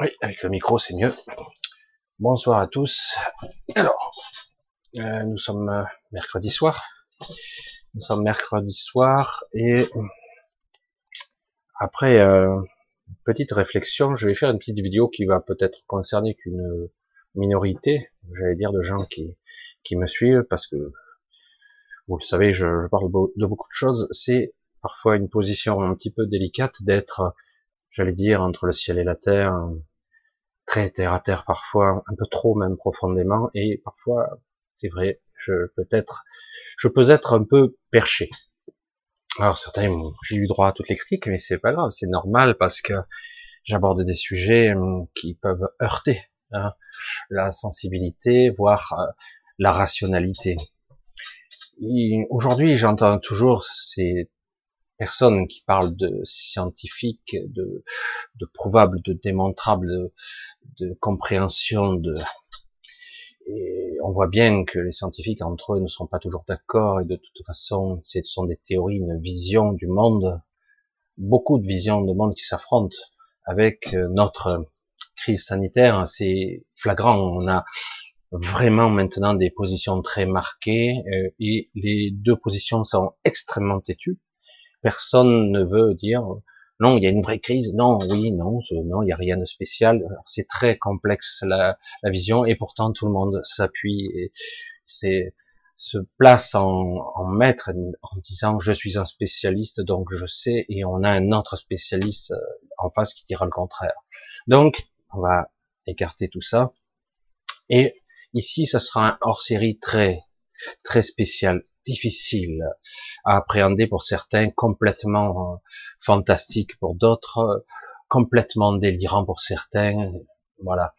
Oui, avec le micro, c'est mieux. Bonsoir à tous. Alors, euh, nous sommes euh, mercredi soir. Nous sommes mercredi soir et après euh, petite réflexion, je vais faire une petite vidéo qui va peut-être concerner qu'une minorité, j'allais dire, de gens qui qui me suivent parce que vous le savez, je, je parle de beaucoup de choses. C'est parfois une position un petit peu délicate d'être j'allais dire, entre le ciel et la terre, très terre à terre parfois, un peu trop même profondément, et parfois, c'est vrai, je peux être, je peux être un peu perché. Alors certains, j'ai eu droit à toutes les critiques, mais c'est pas grave, c'est normal parce que j'aborde des sujets hum, qui peuvent heurter hein, la sensibilité, voire euh, la rationalité. Aujourd'hui, j'entends toujours ces personnes qui parlent de scientifique, de, de prouvable, de démontrable, de, compréhension, de et on voit bien que les scientifiques entre eux ne sont pas toujours d'accord et de toute façon, ce sont des théories, une vision du monde, beaucoup de visions de monde qui s'affrontent avec euh, notre crise sanitaire. C'est flagrant. On a vraiment maintenant des positions très marquées euh, et les deux positions sont extrêmement têtues. Personne ne veut dire non, il y a une vraie crise. Non, oui, non, non, il n'y a rien de spécial. C'est très complexe la, vision et pourtant tout le monde s'appuie et se place en, en maître en disant je suis un spécialiste donc je sais et on a un autre spécialiste euh, en face qui dira le contraire. Donc on va écarter tout ça et ici ça sera un hors série très très spécial difficile à appréhender pour certains, complètement euh, fantastique pour d'autres, euh, complètement délirant pour certains. Voilà.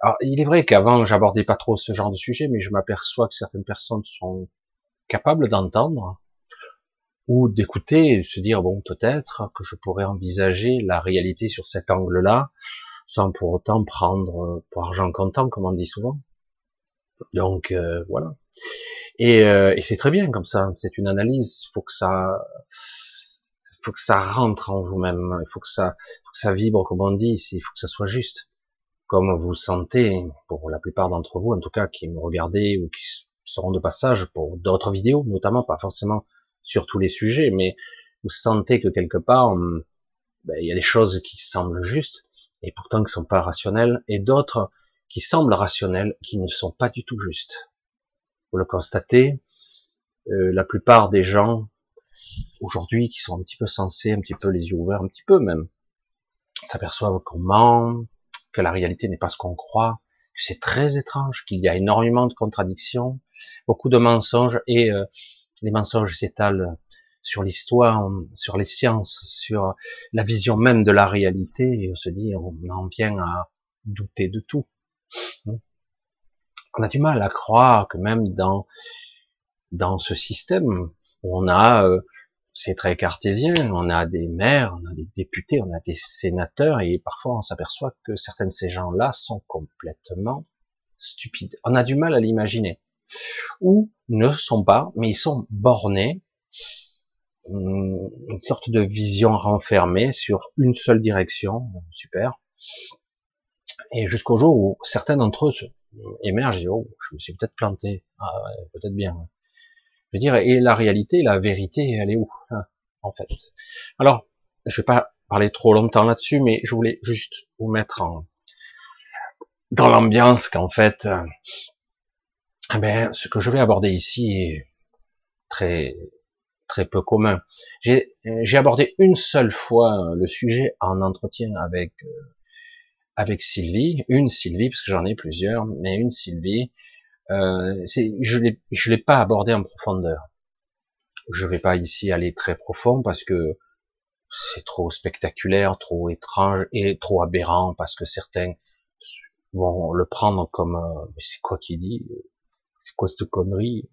Alors, il est vrai qu'avant, j'abordais pas trop ce genre de sujet, mais je m'aperçois que certaines personnes sont capables d'entendre ou d'écouter et se dire, bon, peut-être que je pourrais envisager la réalité sur cet angle-là, sans pour autant prendre euh, pour argent comptant, comme on dit souvent. Donc, voilà. Euh, et, c'est très bien comme ça. C'est une analyse. Il faut que ça, faut que ça rentre en vous-même. Il faut que ça, faut que ça vibre, comme on dit. Il faut que ça soit juste, comme vous sentez. Pour la plupart d'entre vous, en tout cas, qui me regardez ou qui seront de passage pour d'autres vidéos, notamment pas forcément sur tous les sujets, mais vous sentez que quelque part, hum, ben, il y a des choses qui semblent justes et pourtant qui sont pas rationnelles, et d'autres qui semblent rationnelles, qui ne sont pas du tout justes vous le constatez, euh, la plupart des gens aujourd'hui qui sont un petit peu sensés, un petit peu les yeux ouverts, un petit peu même, s'aperçoivent qu'on ment, que la réalité n'est pas ce qu'on croit, que c'est très étrange, qu'il y a énormément de contradictions, beaucoup de mensonges et euh, les mensonges s'étalent sur l'histoire, sur les sciences, sur la vision même de la réalité et on se dit on en vient à douter de tout on a du mal à croire que même dans dans ce système on a euh, c'est très cartésien, on a des maires, on a des députés, on a des sénateurs et parfois on s'aperçoit que certains de ces gens-là sont complètement stupides. On a du mal à l'imaginer. Ou ne sont pas, mais ils sont bornés, hum, une sorte de vision renfermée sur une seule direction, super. Et jusqu'au jour où certains d'entre eux émerge, oh, je me suis peut-être planté. Ah peut-être bien. Je veux dire, et la réalité, la vérité, elle est où, hein, en fait? Alors, je vais pas parler trop longtemps là-dessus, mais je voulais juste vous mettre en, dans l'ambiance qu'en fait, euh, eh ben, ce que je vais aborder ici est très, très peu commun. J'ai abordé une seule fois le sujet en entretien avec euh, avec Sylvie, une Sylvie, parce que j'en ai plusieurs, mais une Sylvie, euh, je ne l'ai pas abordé en profondeur. Je vais pas ici aller très profond parce que c'est trop spectaculaire, trop étrange et trop aberrant parce que certains vont le prendre comme euh, c'est quoi qui dit, c'est quoi cette connerie,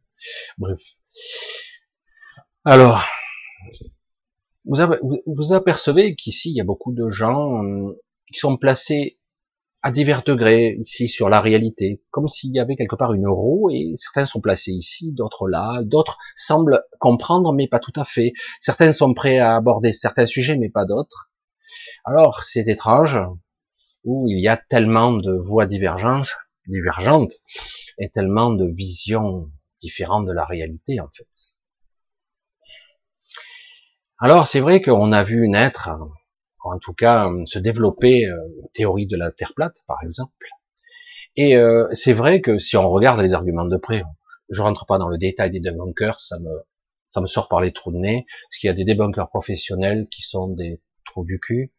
bref. Alors, vous, vous apercevez qu'ici il y a beaucoup de gens qui sont placés à divers degrés ici sur la réalité, comme s'il y avait quelque part une roue et certains sont placés ici, d'autres là, d'autres semblent comprendre mais pas tout à fait. Certains sont prêts à aborder certains sujets mais pas d'autres. Alors c'est étrange. où il y a tellement de voies divergentes, divergentes et tellement de visions différentes de la réalité en fait. Alors c'est vrai qu'on a vu naître, en tout cas se développer euh, une théorie de la Terre plate par exemple. Et euh, c'est vrai que si on regarde les arguments de près, je rentre pas dans le détail des debunkers, ça me ça me sort par les trous de nez, parce qu'il y a des debunkers professionnels qui sont des trous du cul,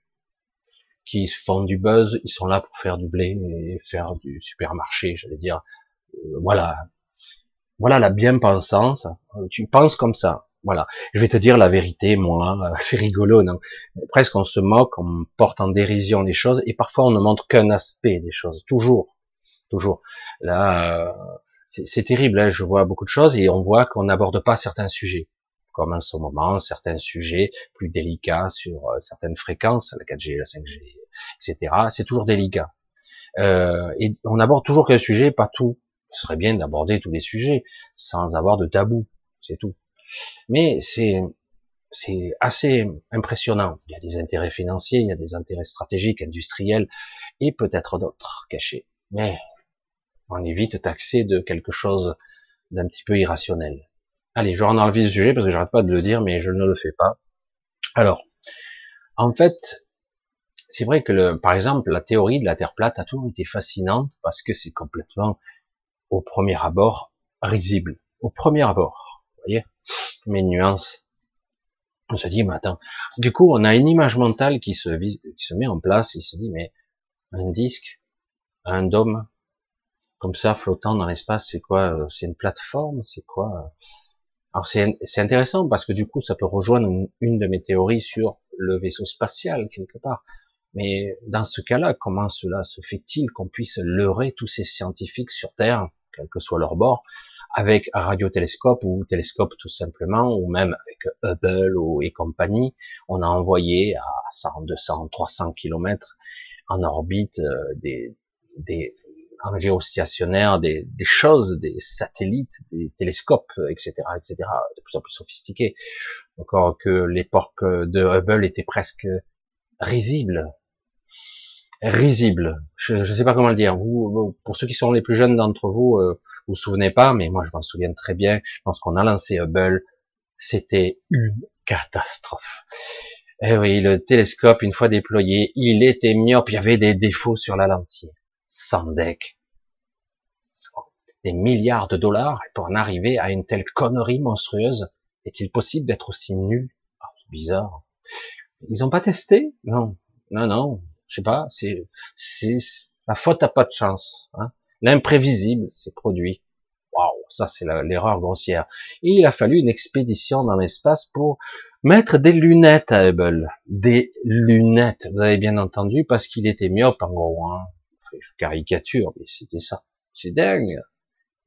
qui font du buzz, ils sont là pour faire du blé et faire du supermarché, j'allais dire. Euh, voilà. Voilà la bien-pensance. Tu penses comme ça. Voilà. Je vais te dire la vérité, moi. C'est rigolo, non? Presque on se moque, on porte en dérision les choses et parfois on ne montre qu'un aspect des choses. Toujours. Toujours. Là, euh, c'est terrible. Hein. Je vois beaucoup de choses et on voit qu'on n'aborde pas certains sujets comme en ce moment, certains sujets plus délicats sur euh, certaines fréquences, la 4G, la 5G, etc. C'est toujours délicat. Euh, et on aborde toujours qu'un sujet, pas tout. Ce serait bien d'aborder tous les sujets sans avoir de tabou, c'est tout. Mais c'est c'est assez impressionnant. Il y a des intérêts financiers, il y a des intérêts stratégiques, industriels et peut-être d'autres cachés. Mais on est vite taxé de quelque chose d'un petit peu irrationnel. Allez, je rentre dans le sujet parce que j'arrête pas de le dire, mais je ne le fais pas. Alors, en fait, c'est vrai que, le, par exemple, la théorie de la Terre plate a toujours été fascinante parce que c'est complètement, au premier abord, risible. Au premier abord, vous voyez, mes nuances. On se dit, mais attends, du coup, on a une image mentale qui se, met en place, il se dit, mais un disque, un dôme, comme ça, flottant dans l'espace, c'est quoi euh, C'est une plateforme C'est quoi euh? Alors c'est intéressant parce que du coup, ça peut rejoindre une, de mes théories sur le vaisseau spatial quelque part. Mais dans ce cas-là, comment cela se fait-il qu'on puisse leurrer tous ces scientifiques sur Terre, quel que soit leur bord, avec un radiotélescope ou télescope tout simplement, ou même avec Hubble et compagnie, on a envoyé à 100, 200, 300 kilomètres en orbite euh, des, des, en géostationnaire des, des choses, des satellites, des télescopes, etc., etc., de plus en plus sophistiqués. Encore que l'époque de Hubble était presque risible, risible. Je ne sais pas comment le dire. Vous, pour ceux qui sont les plus jeunes d'entre vous, euh, vous vous souvenez pas, mais moi je m'en souviens très bien. Lorsqu'on a lancé Hubble, c'était une catastrophe. Eh oui, le télescope, une fois déployé, il était myope, il y avait des défauts sur la lentille sans deck. Des milliards de dollars pour en arriver à une telle connerie monstrueuse. Est-il possible d'être aussi nul? Ah, bizarre. Ils n'ont pas testé? Non, non, non. Je sais pas. C'est, la faute a pas de chance. Hein. L'imprévisible s'est produit. Waouh, ça c'est l'erreur grossière. Il a fallu une expédition dans l'espace pour mettre des lunettes à Hubble. Des lunettes, vous avez bien entendu, parce qu'il était myope en gros. Hein caricature, mais c'était ça. C'est dingue.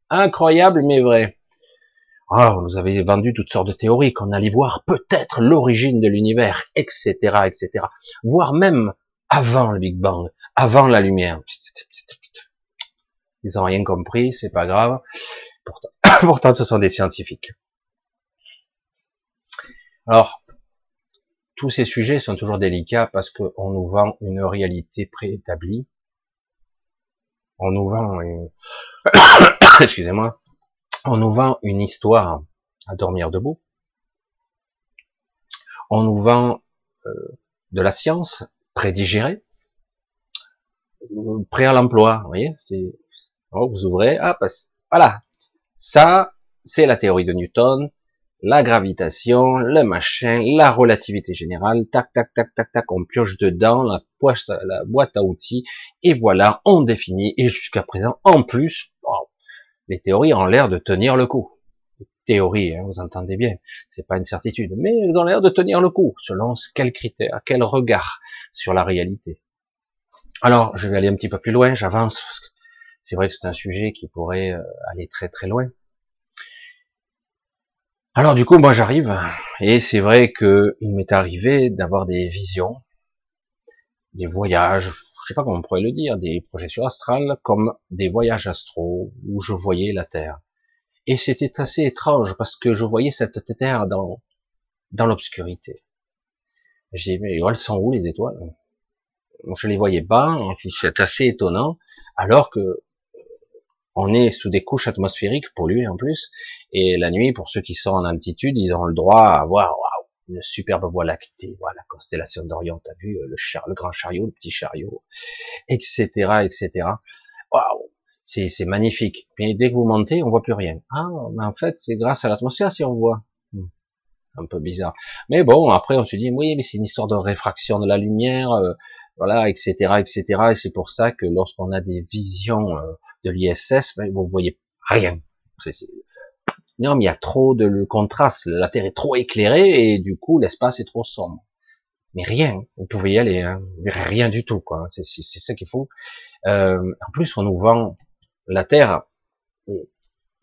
Incroyable, mais vrai. Oh, on nous avait vendu toutes sortes de théories, qu'on allait voir peut-être l'origine de l'univers, etc., etc. Voire même avant le Big Bang, avant la lumière. Ils ont rien compris, c'est pas grave. Pourtant, pourtant, ce sont des scientifiques. Alors, tous ces sujets sont toujours délicats parce qu'on nous vend une réalité préétablie on nous vend une... excusez-moi, on nous vend une histoire à dormir debout. On nous vend euh, de la science prédigérée, prêt à l'emploi. Vous voyez, oh, vous ouvrez, ah, voilà, ça c'est la théorie de Newton, la gravitation, le machin, la relativité générale, tac, tac, tac, tac, tac, on pioche dedans la, poche, la boîte à outils, et voilà, on définit, et jusqu'à présent, en plus, les théories ont l'air de tenir le coup. Théorie, hein, vous entendez bien, c'est pas une certitude, mais elles ont l'air de tenir le coup, selon quels critères, quel regard sur la réalité. Alors, je vais aller un petit peu plus loin, j'avance, c'est vrai que c'est un sujet qui pourrait euh, aller très très loin. Alors du coup, moi j'arrive, et c'est vrai que il m'est arrivé d'avoir des visions, des voyages, je sais pas comment on pourrait le dire, des projections astrales, comme des voyages astraux, où je voyais la Terre. Et c'était assez étrange, parce que je voyais cette Terre dans, dans l'obscurité. J'ai dit, mais elles sont où les étoiles? Je les voyais pas, c'est assez étonnant, alors que on est sous des couches atmosphériques polluées en plus, et la nuit, pour ceux qui sont en altitude, ils ont le droit à voir une superbe voie lactée, voilà, la constellation d'Orion, t'as vu le, char, le grand chariot, le petit chariot, etc., etc. Waouh, c'est magnifique. Mais dès que vous montez, on voit plus rien. Ah, mais en fait, c'est grâce à l'atmosphère si on voit. Hmm. Un peu bizarre. Mais bon, après on se dit, oui, mais c'est une histoire de réfraction de la lumière, euh, voilà, etc., etc. Et c'est pour ça que lorsqu'on a des visions euh, de l'ISS, ben, vous voyez rien. Non, mais il y a trop de contraste. La Terre est trop éclairée et du coup l'espace est trop sombre. Mais rien, vous pouvez y aller, hein. rien du tout, quoi. C'est ça qu'il faut. Euh, en plus, on nous vend la Terre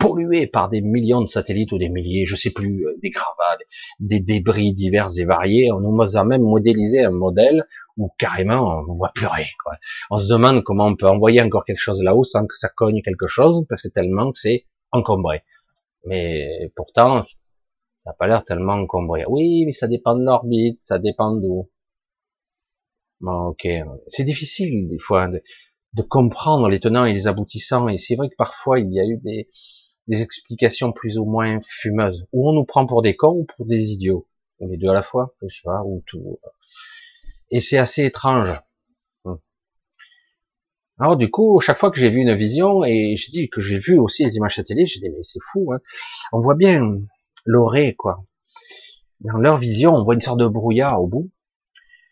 polluée par des millions de satellites ou des milliers, je sais plus, euh, des gravats, des débris divers et variés. On nous a même modélisé un modèle où carrément on voit plus rien. Quoi. On se demande comment on peut envoyer encore quelque chose là-haut sans que ça cogne quelque chose, parce que tellement que c'est encombré. Mais pourtant, ça n'a pas l'air tellement encombré. Oui, mais ça dépend de l'orbite, ça dépend d'où. Bon, ok. C'est difficile des fois de comprendre les tenants et les aboutissants. Et c'est vrai que parfois il y a eu des, des explications plus ou moins fumeuses, où on nous prend pour des cons ou pour des idiots, ou les deux à la fois, je sais pas, ou tout. Et c'est assez étrange. Hmm. Alors du coup, chaque fois que j'ai vu une vision, et j'ai dit que j'ai vu aussi les images satellite, j'ai dit mais c'est fou, hein. on voit bien l'orée, quoi. Dans leur vision, on voit une sorte de brouillard au bout.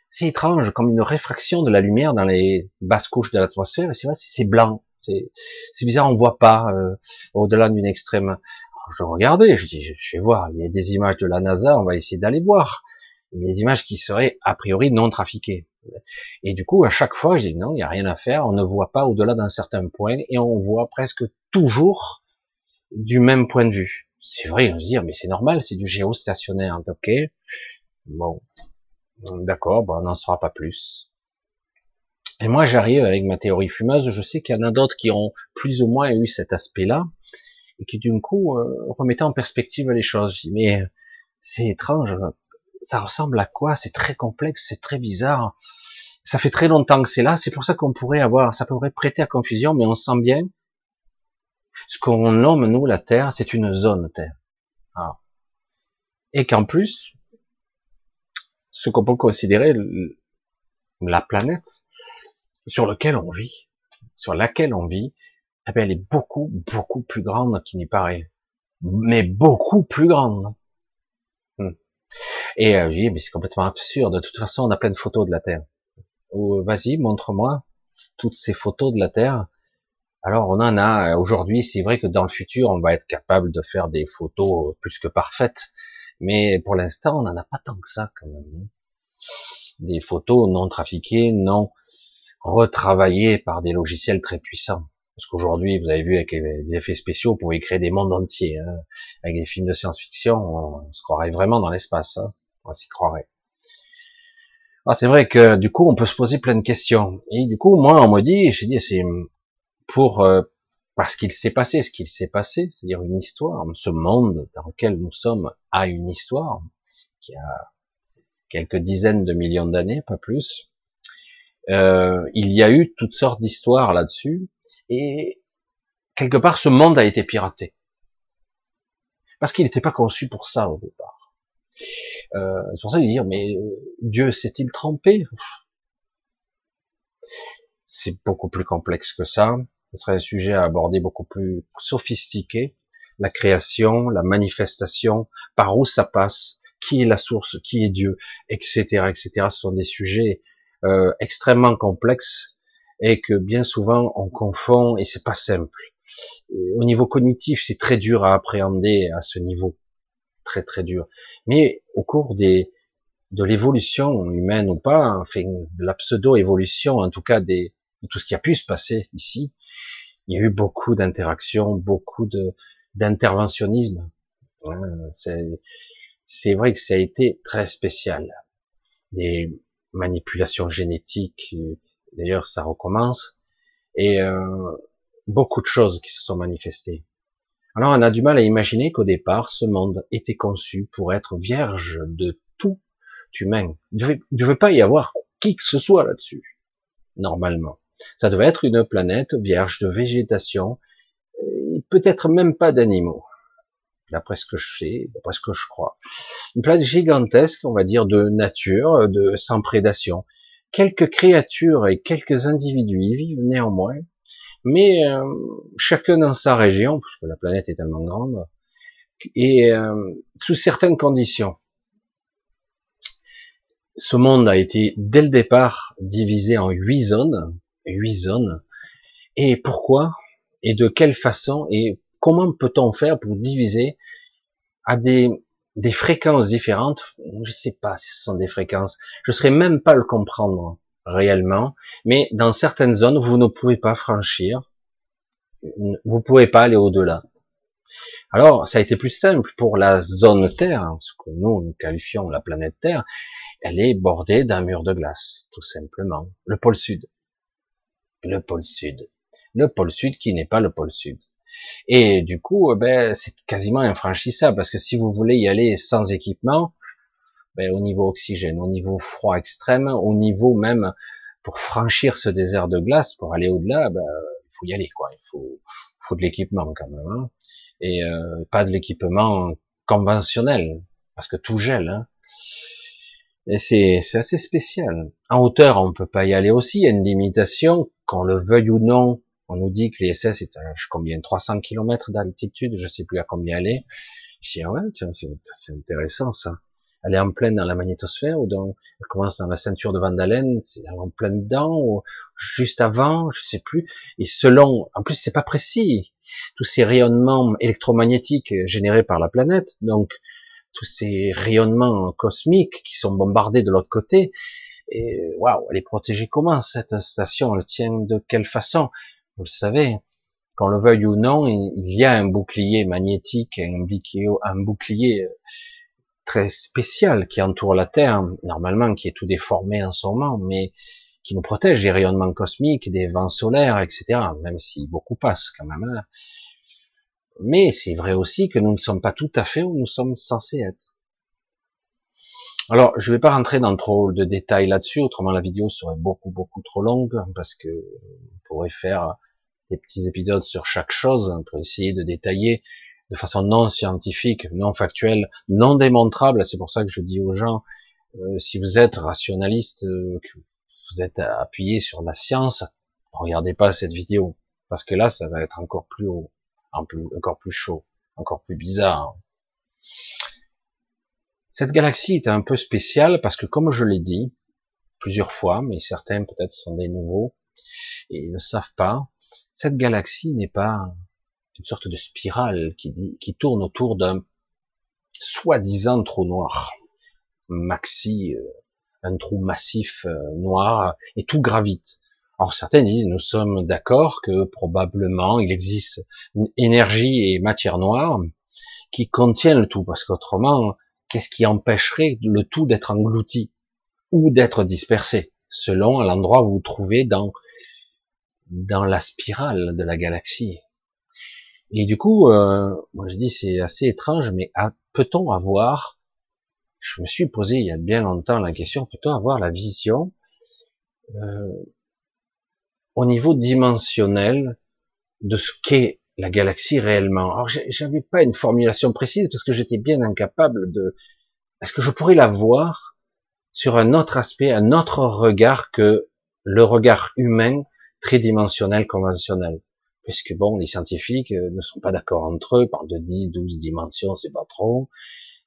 C'est étrange, comme une réfraction de la lumière dans les basses couches de l'atmosphère, et c'est vrai, c'est blanc. C'est bizarre, on voit pas euh, au-delà d'une extrême. je regardais, je dis, je vais voir. Il y a des images de la NASA, on va essayer d'aller voir. Des images qui seraient a priori non trafiquées. Et du coup, à chaque fois, je dis non, il n'y a rien à faire. On ne voit pas au-delà d'un certain point et on voit presque toujours du même point de vue. C'est vrai, on se dit, mais c'est normal, c'est du géostationnaire, ok? Bon, d'accord, bon, on n'en saura pas plus. Et moi, j'arrive avec ma théorie fumeuse. Je sais qu'il y en a d'autres qui ont plus ou moins eu cet aspect-là et qui, du coup, euh, remettaient en perspective les choses. Mais c'est étrange. Ça ressemble à quoi? C'est très complexe, c'est très bizarre. Ça fait très longtemps que c'est là. C'est pour ça qu'on pourrait avoir, ça pourrait prêter à confusion, mais on sent bien ce qu'on nomme nous la Terre, c'est une zone Terre. Ah. Et qu'en plus, ce qu'on peut considérer la planète, sur lequel on vit, sur laquelle on vit, eh bien, elle est beaucoup, beaucoup plus grande qu'il n'y paraît. Mais beaucoup plus grande. Hmm. Et euh, oui, mais c'est complètement absurde. De toute façon, on a plein de photos de la Terre. Oh, vas-y, montre-moi toutes ces photos de la Terre. Alors, on en a aujourd'hui. C'est vrai que dans le futur, on va être capable de faire des photos plus que parfaites. Mais pour l'instant, on n'en a pas tant que ça, quand même. Des photos non trafiquées, non retravaillé par des logiciels très puissants. Parce qu'aujourd'hui, vous avez vu avec les effets spéciaux, vous pouvez créer des mondes entiers. Hein. Avec des films de science-fiction, on se croirait vraiment dans l'espace. Hein. On s'y croirait. Ah, c'est vrai que du coup, on peut se poser plein de questions. Et du coup, moi, on me dit, j'ai dit, c'est pour euh, parce qu'il s'est passé ce qu'il s'est passé, c'est-à-dire une histoire. Ce monde dans lequel nous sommes a une histoire qui a quelques dizaines de millions d'années, pas plus. Euh, il y a eu toutes sortes d'histoires là-dessus, et quelque part ce monde a été piraté. Parce qu'il n'était pas conçu pour ça au départ. Euh, c'est pour ça de dire, mais euh, Dieu s'est-il trompé? C'est beaucoup plus complexe que ça. Ce serait un sujet à aborder beaucoup plus sophistiqué. La création, la manifestation, par où ça passe, qui est la source, qui est Dieu, etc., etc. Ce sont des sujets euh, extrêmement complexe et que bien souvent on confond et c'est pas simple. au niveau cognitif, c'est très dur à appréhender à ce niveau, très très dur. Mais au cours des de l'évolution humaine ou pas, enfin de la pseudo-évolution, en tout cas des, de tout ce qui a pu se passer ici, il y a eu beaucoup d'interactions, beaucoup de d'interventionnisme. C'est vrai que ça a été très spécial. Manipulation génétique, d'ailleurs ça recommence, et euh, beaucoup de choses qui se sont manifestées. Alors on a du mal à imaginer qu'au départ, ce monde était conçu pour être vierge de tout humain. Il ne devait pas y avoir qui que ce soit là-dessus. normalement. Ça devait être une planète vierge de végétation, peut-être même pas d'animaux, d'après ce que je sais, d'après ce que je crois. Une planète gigantesque, on va dire, de nature, de sans prédation. Quelques créatures et quelques individus y vivent néanmoins, mais euh, chacun dans sa région, parce que la planète est tellement grande, et euh, sous certaines conditions. Ce monde a été dès le départ divisé en huit zones, huit zones. Et pourquoi? Et de quelle façon? Et comment peut-on faire pour diviser à des, des fréquences différentes? Je sais pas si ce sont des fréquences. Je ne saurais même pas le comprendre réellement. Mais dans certaines zones, vous ne pouvez pas franchir. Vous pouvez pas aller au-delà. Alors, ça a été plus simple pour la zone Terre, hein, ce que nous, nous qualifions la planète Terre. Elle est bordée d'un mur de glace, tout simplement. Le pôle Sud. Le pôle Sud. Le pôle Sud qui n'est pas le pôle Sud. Et du coup, eh ben, c'est quasiment infranchissable, parce que si vous voulez y aller sans équipement, ben, au niveau oxygène, au niveau froid extrême, au niveau même pour franchir ce désert de glace, pour aller au-delà, ben, il faut y aller, quoi. Il faut, faut de l'équipement quand même. Hein et euh, pas de l'équipement conventionnel, parce que tout gèle. Hein. Et c'est assez spécial. En hauteur, on peut pas y aller aussi. Il y a une limitation, qu'on le veuille ou non. On nous dit que les SS est à combien 300 km d'altitude, je sais plus à combien aller. Je dis ah ouais, c'est intéressant ça. Elle est en pleine dans la magnétosphère ou dans, elle commence dans la ceinture de Van c'est en pleine dedans ou juste avant, je sais plus. Et selon, en plus c'est pas précis tous ces rayonnements électromagnétiques générés par la planète, donc tous ces rayonnements cosmiques qui sont bombardés de l'autre côté. Et waouh, elle est protégée comment cette station? Elle tient de quelle façon? Vous le savez, qu'on le veuille ou non, il y a un bouclier magnétique, un bouclier, un bouclier très spécial qui entoure la Terre, normalement qui est tout déformé en ce moment, mais qui nous protège des rayonnements cosmiques, des vents solaires, etc. Même si beaucoup passent quand même. Hein. Mais c'est vrai aussi que nous ne sommes pas tout à fait où nous sommes censés être. Alors, je ne vais pas rentrer dans trop de détails là-dessus, autrement la vidéo serait beaucoup beaucoup trop longue parce que on pourrait faire des petits épisodes sur chaque chose pour essayer de détailler de façon non scientifique, non factuelle, non démontrable. C'est pour ça que je dis aux gens, euh, si vous êtes rationaliste, euh, vous êtes appuyé sur la science, regardez pas cette vidéo, parce que là, ça va être encore plus haut, encore plus chaud, encore plus bizarre. Cette galaxie est un peu spéciale parce que, comme je l'ai dit plusieurs fois, mais certains peut-être sont des nouveaux et ne savent pas, cette galaxie n'est pas une sorte de spirale qui, tourne autour d'un soi-disant trou noir. Maxi, euh, un trou massif euh, noir et tout gravite. Alors certains disent nous sommes d'accord que probablement il existe énergie et matière noire qui contiennent le tout parce qu'autrement qu'est-ce qui empêcherait le tout d'être englouti ou d'être dispersé selon l'endroit où vous vous trouvez dans dans la spirale de la galaxie. Et du coup, euh, moi je dis c'est assez étrange, mais peut-on avoir je me suis posé il y a bien longtemps la question, peut-on avoir la vision euh, au niveau dimensionnel de ce qu'est la galaxie réellement. Alors j'avais pas une formulation précise parce que j'étais bien incapable de. Est-ce que je pourrais la voir sur un autre aspect, un autre regard que le regard humain tridimensionnel conventionnel? Puisque bon, les scientifiques euh, ne sont pas d'accord entre eux, parlent de 10, 12 dimensions, c'est pas trop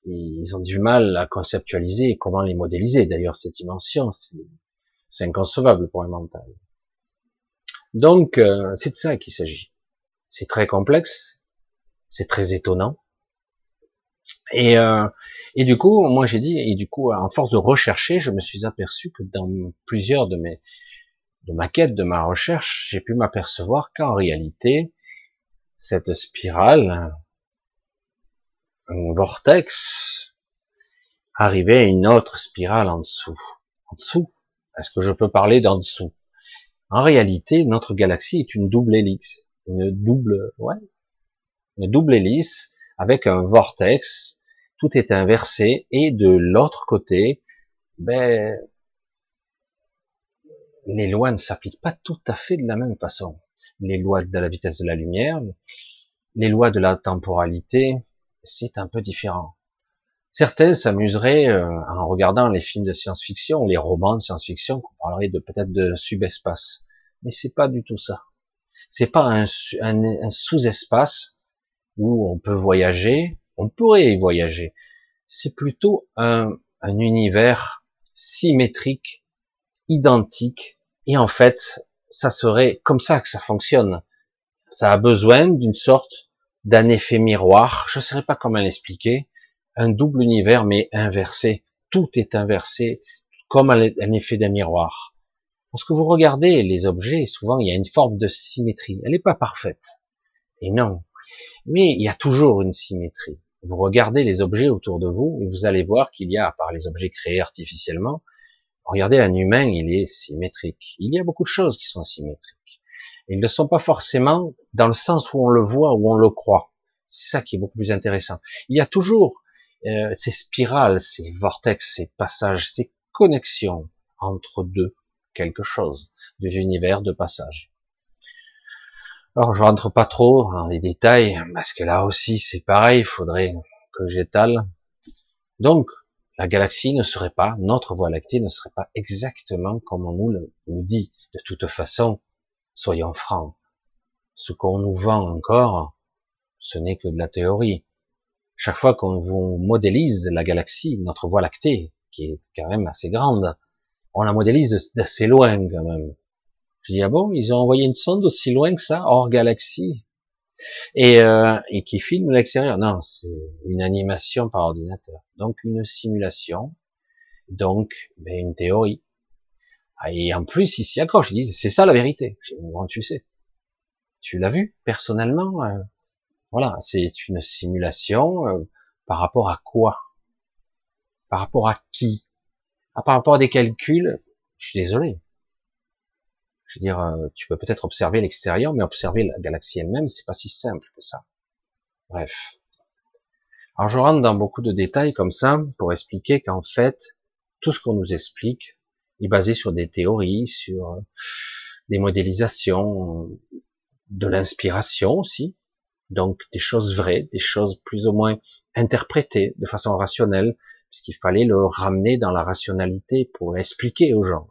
ils ont du mal à conceptualiser comment les modéliser. D'ailleurs, cette dimension, c'est inconcevable pour un mental. Donc, euh, c'est de ça qu'il s'agit. C'est très complexe, c'est très étonnant. Et, euh, et du coup, moi j'ai dit, et du coup, en force de rechercher, je me suis aperçu que dans plusieurs de mes de ma quête, de ma recherche, j'ai pu m'apercevoir qu'en réalité, cette spirale, un vortex, arriver à une autre spirale en dessous. En dessous Est-ce que je peux parler d'en dessous? En réalité, notre galaxie est une double hélice. Une double, hélice avec un vortex. Tout est inversé et de l'autre côté, ben, les lois ne s'appliquent pas tout à fait de la même façon. Les lois de la vitesse de la lumière, les lois de la temporalité, c'est un peu différent. Certains s'amuseraient euh, en regardant les films de science-fiction les romans de science-fiction qu'on parlerait de peut-être de subespace, mais c'est pas du tout ça. C'est pas un, sous-espace où on peut voyager, on pourrait y voyager. C'est plutôt un, un univers symétrique, identique, et en fait, ça serait comme ça que ça fonctionne. Ça a besoin d'une sorte d'un effet miroir. Je ne saurais pas comment l'expliquer. Un double univers, mais inversé. Tout est inversé, comme un effet d'un miroir. Lorsque vous regardez les objets, souvent il y a une forme de symétrie. Elle n'est pas parfaite. Et non. Mais il y a toujours une symétrie. Vous regardez les objets autour de vous et vous allez voir qu'il y a, à part les objets créés artificiellement, regardez un humain, il est symétrique. Il y a beaucoup de choses qui sont symétriques. Ils ne sont pas forcément dans le sens où on le voit, où on le croit. C'est ça qui est beaucoup plus intéressant. Il y a toujours euh, ces spirales, ces vortex, ces passages, ces connexions entre deux, quelque chose, des univers de passage. Alors je rentre pas trop dans les détails, parce que là aussi c'est pareil, il faudrait que j'étale. Donc, la galaxie ne serait pas, notre Voie lactée ne serait pas exactement comme on nous le nous dit. De toute façon, soyons francs, ce qu'on nous vend encore, ce n'est que de la théorie. Chaque fois qu'on vous modélise la galaxie, notre Voie lactée, qui est quand même assez grande, on la modélise d'assez loin quand même. Je dis, ah bon, ils ont envoyé une sonde aussi loin que ça, hors galaxie, et, euh, et qui filme l'extérieur. Non, c'est une animation par ordinateur. Donc une simulation, donc ben, une théorie. Ah, et en plus, ils s'y accrochent, ils disent, c'est ça la vérité. Je tu sais. Tu l'as vu personnellement euh, Voilà, c'est une simulation euh, par rapport à quoi? Par rapport à qui? Ah, Par rapport à des calculs, je suis désolé. Je veux dire, euh, tu peux peut-être observer l'extérieur, mais observer la galaxie elle-même, c'est pas si simple que ça. Bref. Alors je rentre dans beaucoup de détails comme ça pour expliquer qu'en fait, tout ce qu'on nous explique est basé sur des théories, sur des modélisations, de l'inspiration aussi, donc des choses vraies, des choses plus ou moins interprétées de façon rationnelle, puisqu'il fallait le ramener dans la rationalité pour expliquer aux gens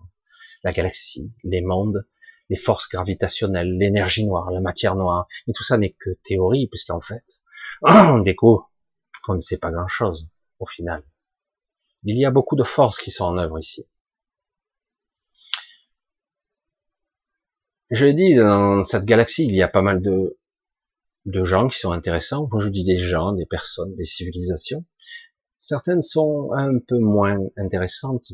la galaxie, les mondes, les forces gravitationnelles, l'énergie noire, la matière noire. Et tout ça n'est que théorie, puisqu'en fait, on qu'on ne sait pas grand-chose au final. Il y a beaucoup de forces qui sont en œuvre ici. Je l'ai dit, dans cette galaxie, il y a pas mal de, de gens qui sont intéressants. Moi, je dis des gens, des personnes, des civilisations. Certaines sont un peu moins intéressantes,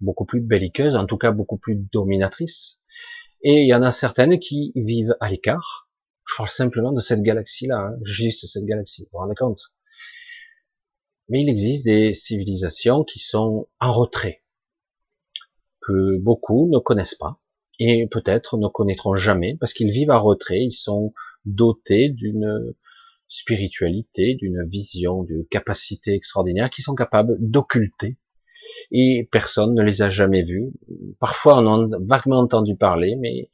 beaucoup plus belliqueuses, en tout cas beaucoup plus dominatrices. Et il y en a certaines qui vivent à l'écart. Je parle simplement de cette galaxie-là, hein, juste cette galaxie, vous vous rendez compte? Mais il existe des civilisations qui sont en retrait, que beaucoup ne connaissent pas, et peut-être ne connaîtront jamais, parce qu'ils vivent en retrait, ils sont dotés d'une spiritualité, d'une vision, d'une capacité extraordinaire, qui sont capables d'occulter et personne ne les a jamais vus. Parfois on en a vaguement entendu parler, mais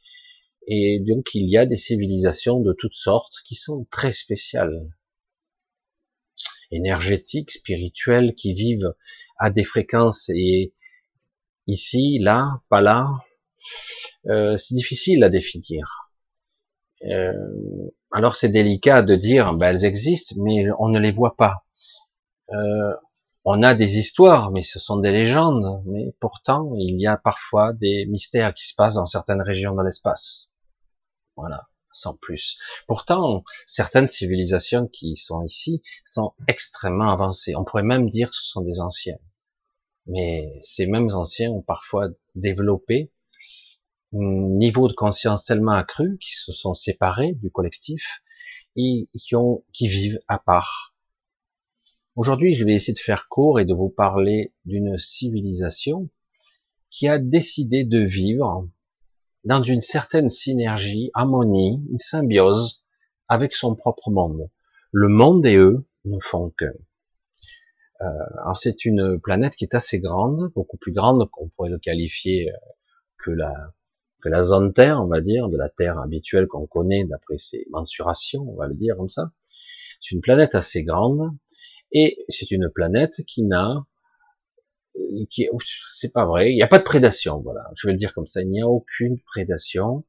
et donc il y a des civilisations de toutes sortes qui sont très spéciales, énergétiques, spirituelles, qui vivent à des fréquences et ici, là, pas là. Euh, c'est difficile à définir. Euh, alors c'est délicat de dire, ben, elles existent, mais on ne les voit pas. Euh, on a des histoires, mais ce sont des légendes. Mais pourtant, il y a parfois des mystères qui se passent dans certaines régions de l'espace. Voilà, sans plus. Pourtant, certaines civilisations qui sont ici sont extrêmement avancées. On pourrait même dire que ce sont des anciens. Mais ces mêmes anciens ont parfois développé niveau de conscience tellement accru qu'ils se sont séparés du collectif et qui ont, qui vivent à part Aujourd'hui, je vais essayer de faire court et de vous parler d'une civilisation qui a décidé de vivre dans une certaine synergie, harmonie, une symbiose avec son propre monde. Le monde et eux ne font qu'un. Euh, alors c'est une planète qui est assez grande, beaucoup plus grande qu'on pourrait le qualifier euh, que la, que la zone Terre, on va dire, de la Terre habituelle qu'on connaît d'après ses mensurations, on va le dire comme ça. C'est une planète assez grande et c'est une planète qui n'a qui c'est pas vrai, il n'y a pas de prédation, voilà, je vais le dire comme ça, il n'y a aucune prédation,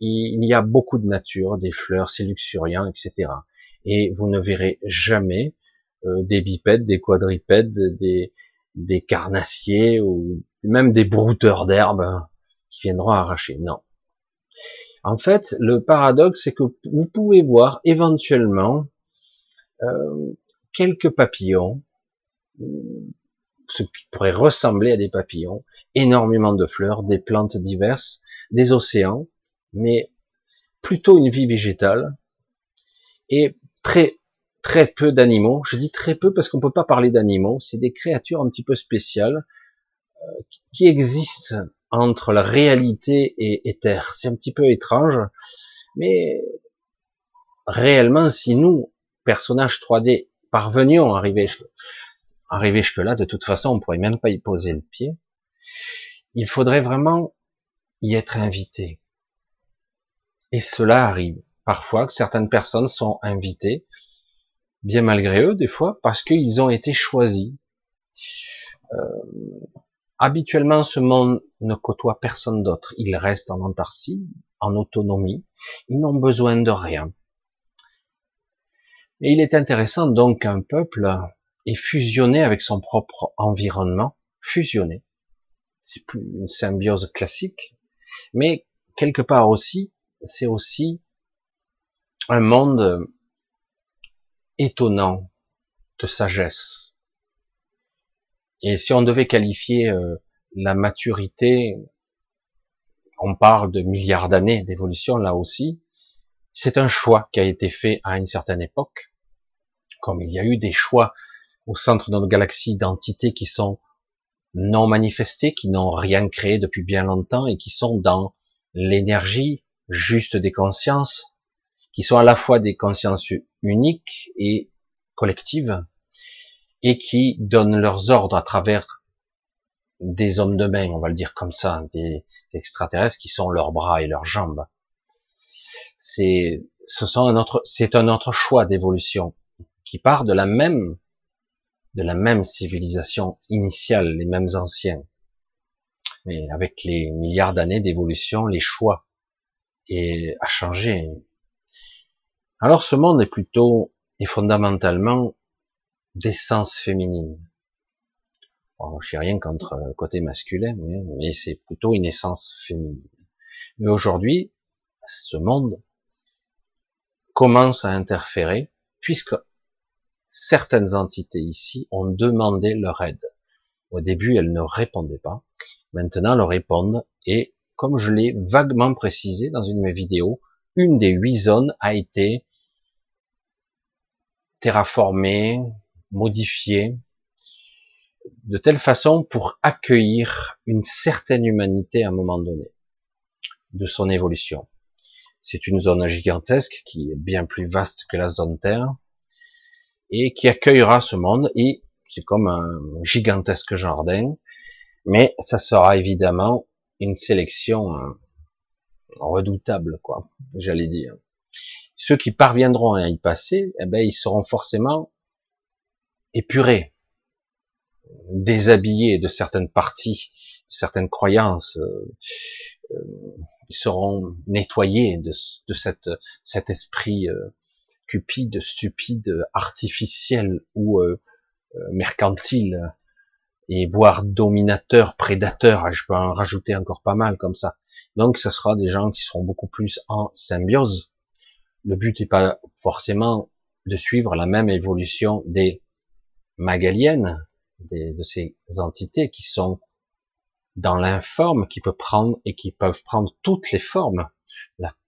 il, y a beaucoup de nature, des fleurs, c'est luxuriant, etc. Et vous ne verrez jamais euh, des bipèdes, des quadripèdes, des, des carnassiers ou même des brouteurs d'herbe qui viendront arracher. Non. En fait, le paradoxe, c'est que vous pouvez voir éventuellement euh, quelques papillons, ce qui pourrait ressembler à des papillons, énormément de fleurs, des plantes diverses, des océans, mais plutôt une vie végétale et très très peu d'animaux. Je dis très peu parce qu'on peut pas parler d'animaux. C'est des créatures un petit peu spéciales euh, qui existent entre la réalité et, Terre. C'est un petit peu étrange, mais réellement, si nous, personnages 3D, parvenions à arriver, arriver jusque-là, de toute façon, on pourrait même pas y poser le pied. Il faudrait vraiment y être invité. Et cela arrive parfois que certaines personnes sont invitées, bien malgré eux des fois, parce qu'ils ont été choisis. Euh, habituellement, ce monde ne côtoie personne d'autre. Ils restent en antarcie, en autonomie. Ils n'ont besoin de rien. Et il est intéressant donc qu'un peuple est fusionné avec son propre environnement, fusionné. C'est plus une symbiose classique, mais quelque part aussi, c'est aussi un monde étonnant de sagesse. Et si on devait qualifier euh, la maturité, on parle de milliards d'années d'évolution là aussi, c'est un choix qui a été fait à une certaine époque, comme il y a eu des choix au centre de notre galaxie d'entités qui sont non manifestées, qui n'ont rien créé depuis bien longtemps et qui sont dans l'énergie juste des consciences, qui sont à la fois des consciences uniques et collectives, et qui donnent leurs ordres à travers des hommes de main, on va le dire comme ça, des extraterrestres qui sont leurs bras et leurs jambes. C'est, ce sont un autre, c'est un autre choix d'évolution qui part de la même, de la même civilisation initiale, les mêmes anciens. Mais avec les milliards d'années d'évolution, les choix et a changé. Alors ce monde est plutôt et fondamentalement d'essence féminine. Bon, je n'ai rien contre le côté masculin, mais, c'est plutôt une essence féminine. Mais aujourd'hui, ce monde commence à interférer puisque certaines entités ici ont demandé leur aide. Au début, elles ne répondaient pas. Maintenant, elles répondent et comme je l'ai vaguement précisé dans une de mes vidéos, une des huit zones a été terraformée, modifiée, de telle façon pour accueillir une certaine humanité à un moment donné de son évolution. C'est une zone gigantesque qui est bien plus vaste que la zone Terre et qui accueillera ce monde et c'est comme un gigantesque jardin, mais ça sera évidemment une sélection euh, redoutable, quoi, j'allais dire. Ceux qui parviendront à y passer, eh ben, ils seront forcément épurés, déshabillés de certaines parties, de certaines croyances, euh, euh, ils seront nettoyés de, de cette, cet esprit cupide, stupide, artificiel ou mercantile et voire dominateur, prédateur, je peux en rajouter encore pas mal comme ça. Donc ce sera des gens qui seront beaucoup plus en symbiose. Le but n'est pas forcément de suivre la même évolution des magaliennes, de ces entités qui sont dans l'informe, qui peut prendre et qui peuvent prendre toutes les formes.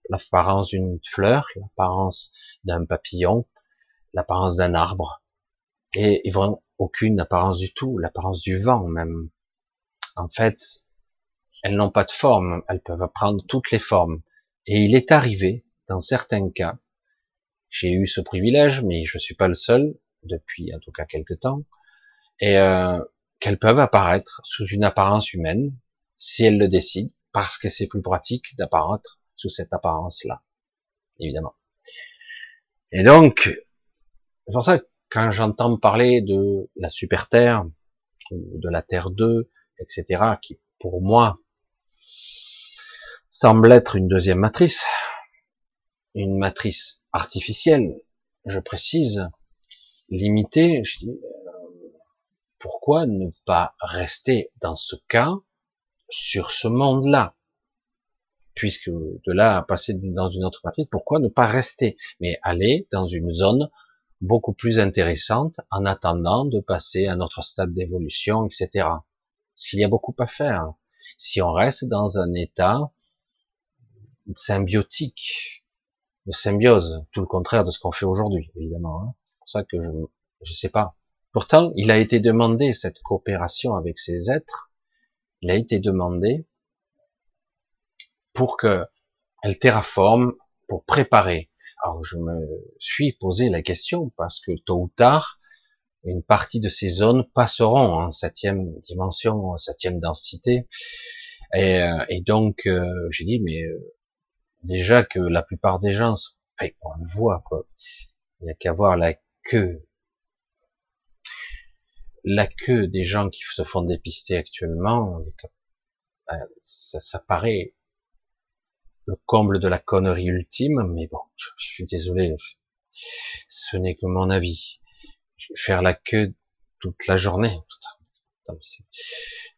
L'apparence d'une fleur, l'apparence d'un papillon, l'apparence d'un arbre. Et ils vont aucune apparence du tout, l'apparence du vent même. En fait, elles n'ont pas de forme, elles peuvent prendre toutes les formes. Et il est arrivé, dans certains cas, j'ai eu ce privilège, mais je suis pas le seul, depuis en tout cas quelques temps, et euh, qu'elles peuvent apparaître sous une apparence humaine, si elles le décident, parce que c'est plus pratique d'apparaître sous cette apparence-là, évidemment. Et donc, c'est pour ça que quand j'entends parler de la super Terre, ou de la Terre 2, etc., qui pour moi semble être une deuxième matrice, une matrice artificielle, je précise, limitée, je dis, euh, pourquoi ne pas rester dans ce cas sur ce monde-là? Puisque de là à passer dans une autre matrice, pourquoi ne pas rester? Mais aller dans une zone beaucoup plus intéressante en attendant de passer à notre stade d'évolution, etc. Qu'il y a beaucoup à faire. Si on reste dans un état symbiotique, de symbiose, tout le contraire de ce qu'on fait aujourd'hui, évidemment. Hein. Ça que je je sais pas. Pourtant, il a été demandé cette coopération avec ces êtres. Il a été demandé pour que elle terraforme, pour préparer. Alors je me suis posé la question parce que tôt ou tard, une partie de ces zones passeront en septième dimension, en septième densité. Et, euh, et donc euh, j'ai dit mais euh, déjà que la plupart des gens, on le voit quoi. Il n'y a qu'à voir la queue, la queue des gens qui se font dépister actuellement. Ça, ça paraît le comble de la connerie ultime, mais bon, je, suis désolé, ce n'est que mon avis. Faire la queue toute la journée.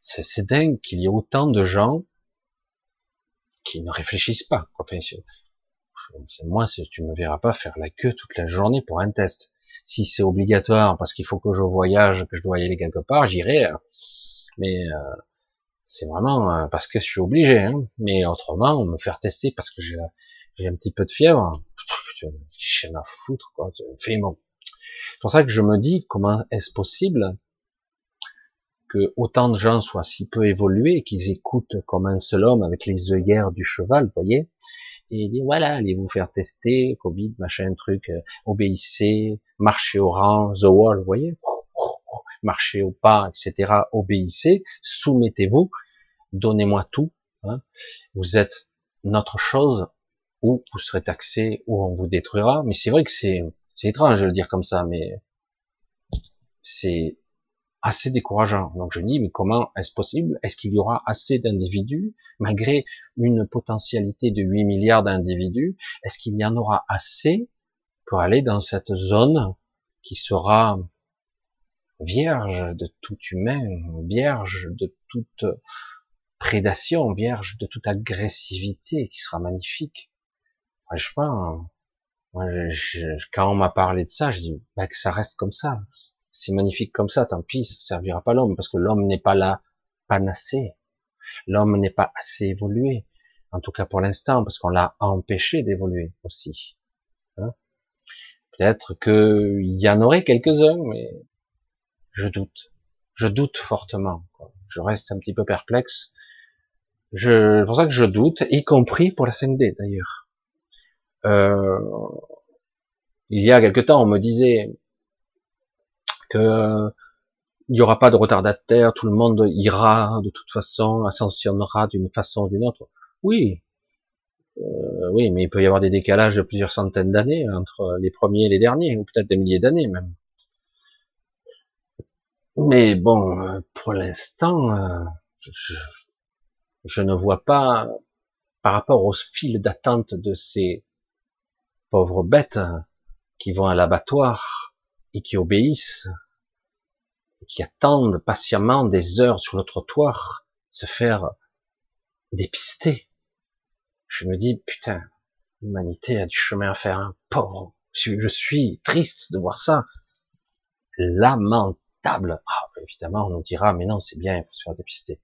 C'est dingue qu'il y ait autant de gens qui ne réfléchissent pas. Enfin, moi, tu me verras pas faire la queue toute la journée pour un test. Si c'est obligatoire parce qu'il faut que je voyage, que je dois y aller quelque part, j'irai. Hein. Mais euh, c'est vraiment euh, parce que je suis obligé. Hein. Mais autrement, me faire tester parce que j'ai un petit peu de fièvre, j'ai à foutre. Quoi. C'est pour ça que je me dis comment est-ce possible que autant de gens soient si peu évolués, qu'ils écoutent comme un seul homme avec les œillères du cheval, vous voyez, et dit voilà, allez vous faire tester, Covid, machin, truc, euh, obéissez, marchez au rang, the wall, vous voyez, marchez au pas, etc., obéissez, soumettez-vous, donnez-moi tout, hein. vous êtes notre chose, ou vous serez taxé, ou on vous détruira, mais c'est vrai que c'est, c'est étrange de le dire comme ça, mais c'est assez décourageant. Donc je dis, mais comment est-ce possible? Est-ce qu'il y aura assez d'individus, malgré une potentialité de 8 milliards d'individus Est-ce qu'il y en aura assez pour aller dans cette zone qui sera vierge de tout humain, vierge de toute prédation, vierge de toute agressivité, qui sera magnifique? Franchement, moi, quand on m'a parlé de ça, je dis bah, que ça reste comme ça c'est magnifique comme ça, tant pis, ça servira pas l'homme, parce que l'homme n'est pas là panacé. L'homme n'est pas assez évolué, en tout cas pour l'instant, parce qu'on l'a empêché d'évoluer aussi. Hein Peut-être qu'il y en aurait quelques-uns, mais je doute. Je doute fortement. Je reste un petit peu perplexe. Je, c'est pour ça que je doute, y compris pour la 5D d'ailleurs. Euh, il y a quelque temps, on me disait, il n'y aura pas de retardataire, tout le monde ira de toute façon, ascensionnera d'une façon ou d'une autre. Oui, euh, oui, mais il peut y avoir des décalages de plusieurs centaines d'années entre les premiers et les derniers, ou peut-être des milliers d'années même. Mais bon, pour l'instant, euh, je, je, ne vois pas, par rapport au fil d'attente de ces pauvres bêtes qui vont à l'abattoir et qui obéissent, qui attendent patiemment des heures sur le trottoir se faire dépister. Je me dis, putain, l'humanité a du chemin à faire, hein. pauvre. Je suis triste de voir ça. Lamentable. Ah, évidemment, on nous dira, mais non, c'est bien, il faut se faire dépister.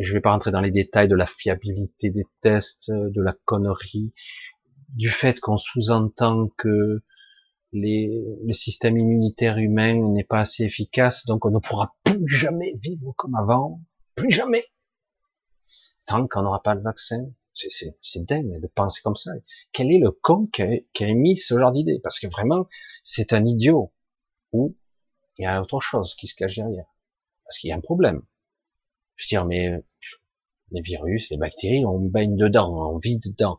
Je vais pas rentrer dans les détails de la fiabilité des tests, de la connerie, du fait qu'on sous-entend que les, le système immunitaire humain n'est pas assez efficace, donc on ne pourra plus jamais vivre comme avant, plus jamais, tant qu'on n'aura pas le vaccin. C'est dingue de penser comme ça. Quel est le con qui a, qui a émis ce genre d'idée? Parce que vraiment, c'est un idiot. Ou il y a autre chose qui se cache derrière. Parce qu'il y a un problème. Je veux dire, mais les virus, les bactéries, on baigne dedans, on vit dedans.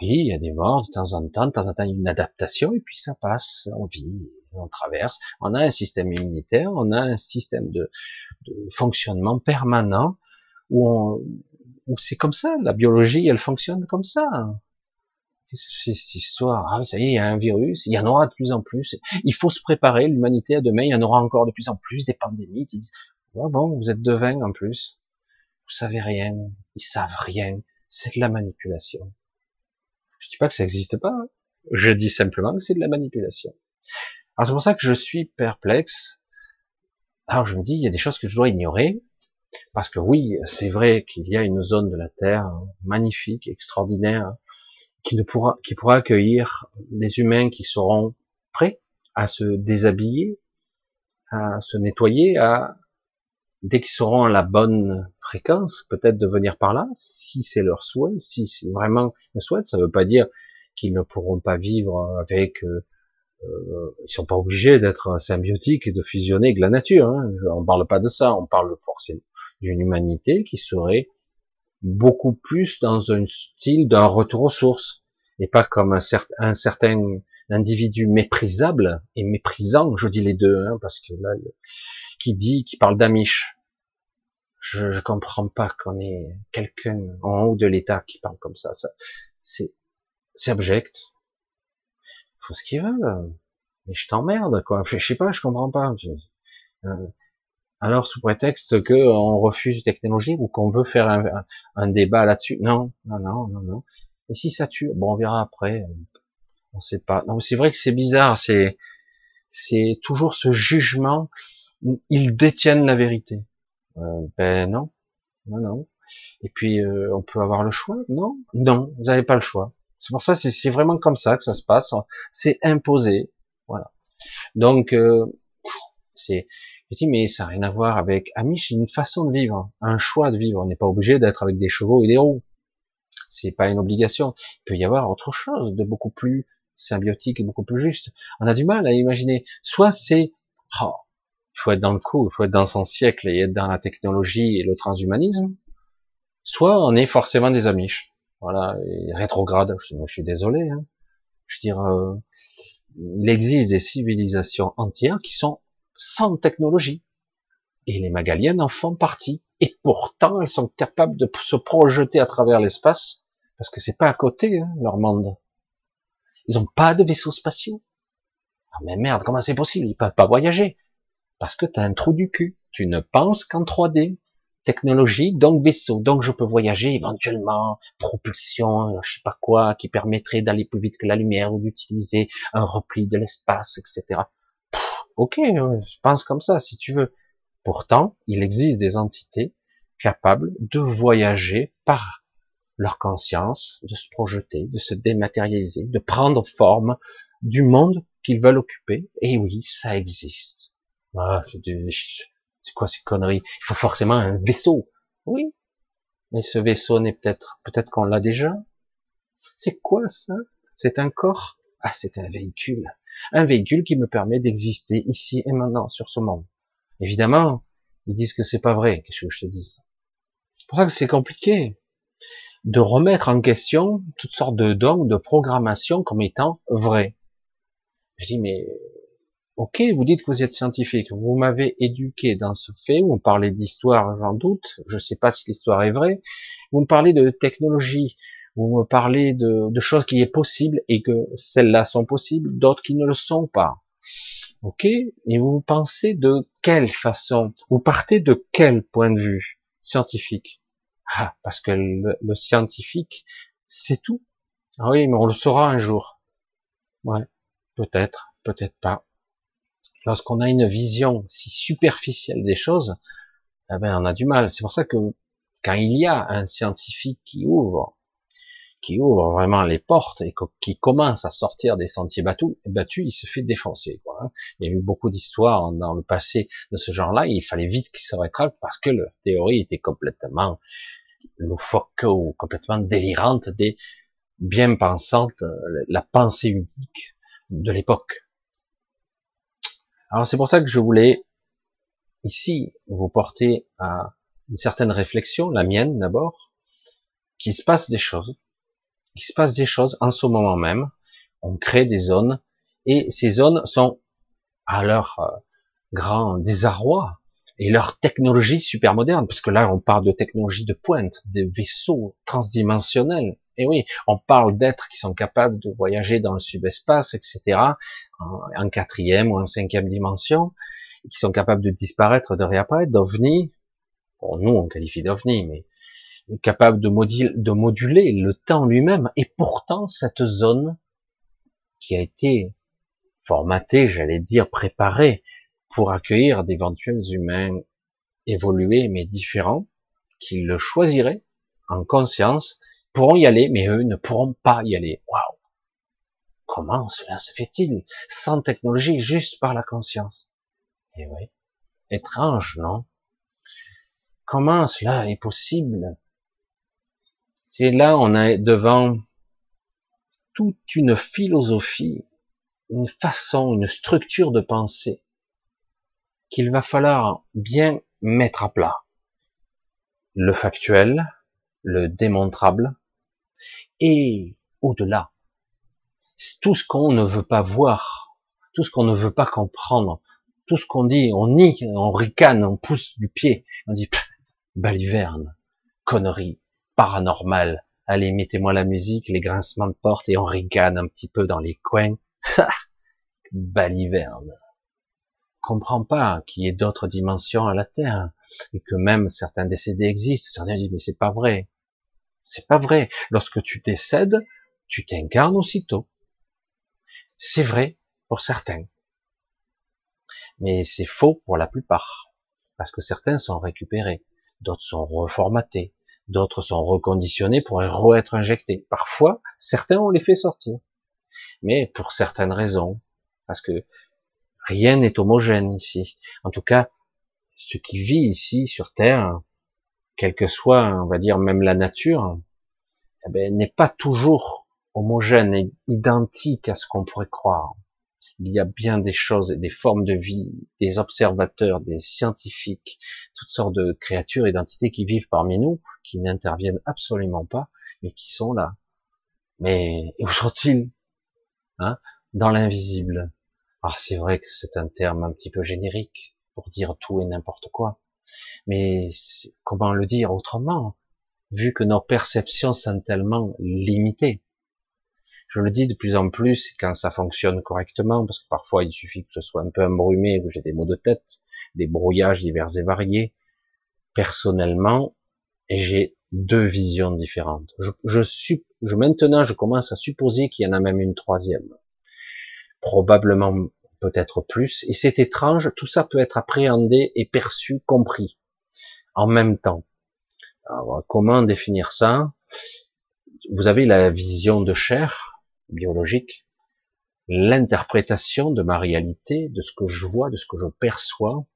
Oui, il y a des morts de temps en temps, de temps en temps une adaptation, et puis ça passe, on vit, on traverse. On a un système immunitaire, on a un système de, de fonctionnement permanent où, où c'est comme ça, la biologie, elle fonctionne comme ça. C'est cette histoire. Ah, ça y est, il y a un virus, il y en aura de plus en plus. Il faut se préparer, l'humanité à demain, il y en aura encore de plus en plus, des pandémies. Ils disent, bon, vous êtes devin en plus. Vous savez rien. Ils savent rien. C'est de la manipulation. Je dis pas que ça n'existe pas. Hein. Je dis simplement que c'est de la manipulation. Alors c'est pour ça que je suis perplexe. Alors je me dis, il y a des choses que je dois ignorer. Parce que oui, c'est vrai qu'il y a une zone de la Terre magnifique, extraordinaire, qui ne pourra, qui pourra accueillir des humains qui seront prêts à se déshabiller, à se nettoyer, à dès qu'ils seront à la bonne fréquence, peut-être de venir par là, si c'est leur souhait, si c'est vraiment le souhait, ça ne veut pas dire qu'ils ne pourront pas vivre avec, euh, euh, ils sont pas obligés d'être symbiotiques et de fusionner avec la nature. Hein. On parle pas de ça, on parle forcément d'une humanité qui serait beaucoup plus dans un style d'un retour aux sources et pas comme un, certain, un certain individu méprisable et méprisant, je dis les deux, hein, parce que là, qui dit, qui parle d'Amish. Je, je comprends pas qu'on ait quelqu'un en haut de l'État qui parle comme ça. ça c'est, c'est abject. Faut ce qu'ils veulent. Mais je t'emmerde, quoi. Je sais pas, je comprends pas. Euh, alors, sous prétexte que on refuse une technologie ou qu'on veut faire un, un, débat là-dessus. Non, non, non, non, non. Et si ça tue, bon, on verra après. On sait pas. Non, c'est vrai que c'est bizarre. C'est, c'est toujours ce jugement ils détiennent la vérité. Euh, ben non, non, non. Et puis euh, on peut avoir le choix Non, non, vous n'avez pas le choix. C'est pour ça, c'est vraiment comme ça que ça se passe. C'est imposé, voilà. Donc euh, c'est, je dis mais ça n'a rien à voir avec Amish, c'est une façon de vivre, un choix de vivre. On n'est pas obligé d'être avec des chevaux et des roues. C'est pas une obligation. Il peut y avoir autre chose de beaucoup plus symbiotique et beaucoup plus juste. On a du mal à imaginer. Soit c'est oh, il faut être dans le coup, il faut être dans son siècle et être dans la technologie et le transhumanisme, soit on est forcément des amiches. Voilà, et rétrograde, je, suis désolé. Hein. Je veux dire, euh, il existe des civilisations entières qui sont sans technologie. Et les Magaliennes en font partie. Et pourtant, elles sont capables de se projeter à travers l'espace, parce que c'est pas à côté, hein, leur monde. Ils ont pas de vaisseaux spatiaux. Ah mais merde, comment c'est possible? Ils peuvent pas voyager. Parce que tu as un trou du cul. Tu ne penses qu'en 3D. Technologie, donc vaisseau. Donc je peux voyager éventuellement, propulsion, je sais pas quoi, qui permettrait d'aller plus vite que la lumière ou d'utiliser un repli de l'espace, etc. ok, je pense comme ça, si tu veux. Pourtant, il existe des entités capables de voyager par leur conscience, de se projeter, de se dématérialiser, de prendre forme du monde qu'ils veulent occuper. Et oui, ça existe. Ah, c'est quoi ces conneries? Il faut forcément un vaisseau. Oui, mais ce vaisseau n'est peut-être, peut-être qu'on l'a déjà. C'est quoi ça? C'est un corps? Ah, c'est un véhicule. Un véhicule qui me permet d'exister ici et maintenant sur ce monde. Évidemment, ils disent que c'est pas vrai. Qu'est-ce que je te dis? C'est pour ça que c'est compliqué de remettre en question toutes sortes de dons, de programmation comme étant vraies. Je dis mais Ok, vous dites que vous êtes scientifique, vous m'avez éduqué dans ce fait, vous me parlez d'histoire, j'en doute, je ne sais pas si l'histoire est vraie, vous me parlez de technologie, vous me parlez de, choses qui est possible et que celles-là sont possibles, d'autres qui ne le sont pas. Ok, et vous pensez de quelle façon? Vous partez de quel point de vue scientifique? Ah, parce que le, le scientifique, c'est tout. Ah oui, mais on le saura un jour. Ouais, peut-être, peut-être pas lorsqu'on a une vision si superficielle des choses, eh ben, on a du mal. C'est pour ça que quand il y a un scientifique qui ouvre, qui ouvre vraiment les portes et qui commence à sortir des sentiers battus, battus il se fait défoncer. Quoi. Hein. Il y a eu beaucoup d'histoires dans le passé de ce genre-là. Il fallait vite qu'ils se rétractent parce que leur théorie était complètement loufoque ou complètement délirante des bien pensantes, la pensée unique de l'époque. Alors c'est pour ça que je voulais ici vous porter à une certaine réflexion, la mienne d'abord, qu'il se passe des choses, qu'il se passe des choses en ce moment même. On crée des zones et ces zones sont à leur euh, grand désarroi et leur technologie super moderne, parce que là on parle de technologie de pointe, des vaisseaux transdimensionnels. Et oui, on parle d'êtres qui sont capables de voyager dans le subespace, etc., en, quatrième ou en cinquième dimension, qui sont capables de disparaître, de réapparaître, d'ovnis. Bon, nous on qualifie d'ovnis, mais capable de, de moduler le temps lui-même. Et pourtant, cette zone qui a été formatée, j'allais dire préparée, pour accueillir d'éventuels humains évolués mais différents, qui le choisiraient en conscience, pourront y aller, mais eux ne pourront pas y aller. Waouh Comment cela se fait-il? Sans technologie, juste par la conscience. Eh oui. Étrange, non? Comment cela est possible? C'est là on est devant toute une philosophie, une façon, une structure de pensée qu'il va falloir bien mettre à plat. Le factuel, le démontrable, et au-delà, tout ce qu'on ne veut pas voir, tout ce qu'on ne veut pas comprendre, tout ce qu'on dit, on nie, on ricane, on pousse du pied, on dit baliverne, connerie, paranormal, allez mettez-moi la musique, les grincements de porte et on ricane un petit peu dans les coins, baliverne comprend pas qu'il y ait d'autres dimensions à la Terre et que même certains décédés existent. Certains disent mais c'est pas vrai. C'est pas vrai. Lorsque tu décèdes, tu t'incarnes aussitôt. C'est vrai pour certains. Mais c'est faux pour la plupart. Parce que certains sont récupérés, d'autres sont reformatés, d'autres sont reconditionnés pour re-être injectés. Parfois, certains on les fait sortir. Mais pour certaines raisons. Parce que Rien n'est homogène ici. En tout cas, ce qui vit ici sur Terre, quel que soit, on va dire même la nature, eh ben, n'est pas toujours homogène et identique à ce qu'on pourrait croire. Il y a bien des choses, des formes de vie, des observateurs, des scientifiques, toutes sortes de créatures et d'entités qui vivent parmi nous, qui n'interviennent absolument pas, mais qui sont là. Mais où sont-ils? Hein? Dans l'invisible. Alors c'est vrai que c'est un terme un petit peu générique pour dire tout et n'importe quoi. Mais comment le dire autrement, vu que nos perceptions sont tellement limitées. Je le dis de plus en plus quand ça fonctionne correctement, parce que parfois il suffit que je sois un peu embrumé, que j'ai des maux de tête, des brouillages divers et variés. Personnellement, j'ai deux visions différentes. Je maintenant, je commence à supposer qu'il y en a même une troisième probablement peut-être plus, et c'est étrange, tout ça peut être appréhendé et perçu, compris, en même temps. Alors, comment définir ça? Vous avez la vision de chair biologique, l'interprétation de ma réalité, de ce que je vois, de ce que je perçois,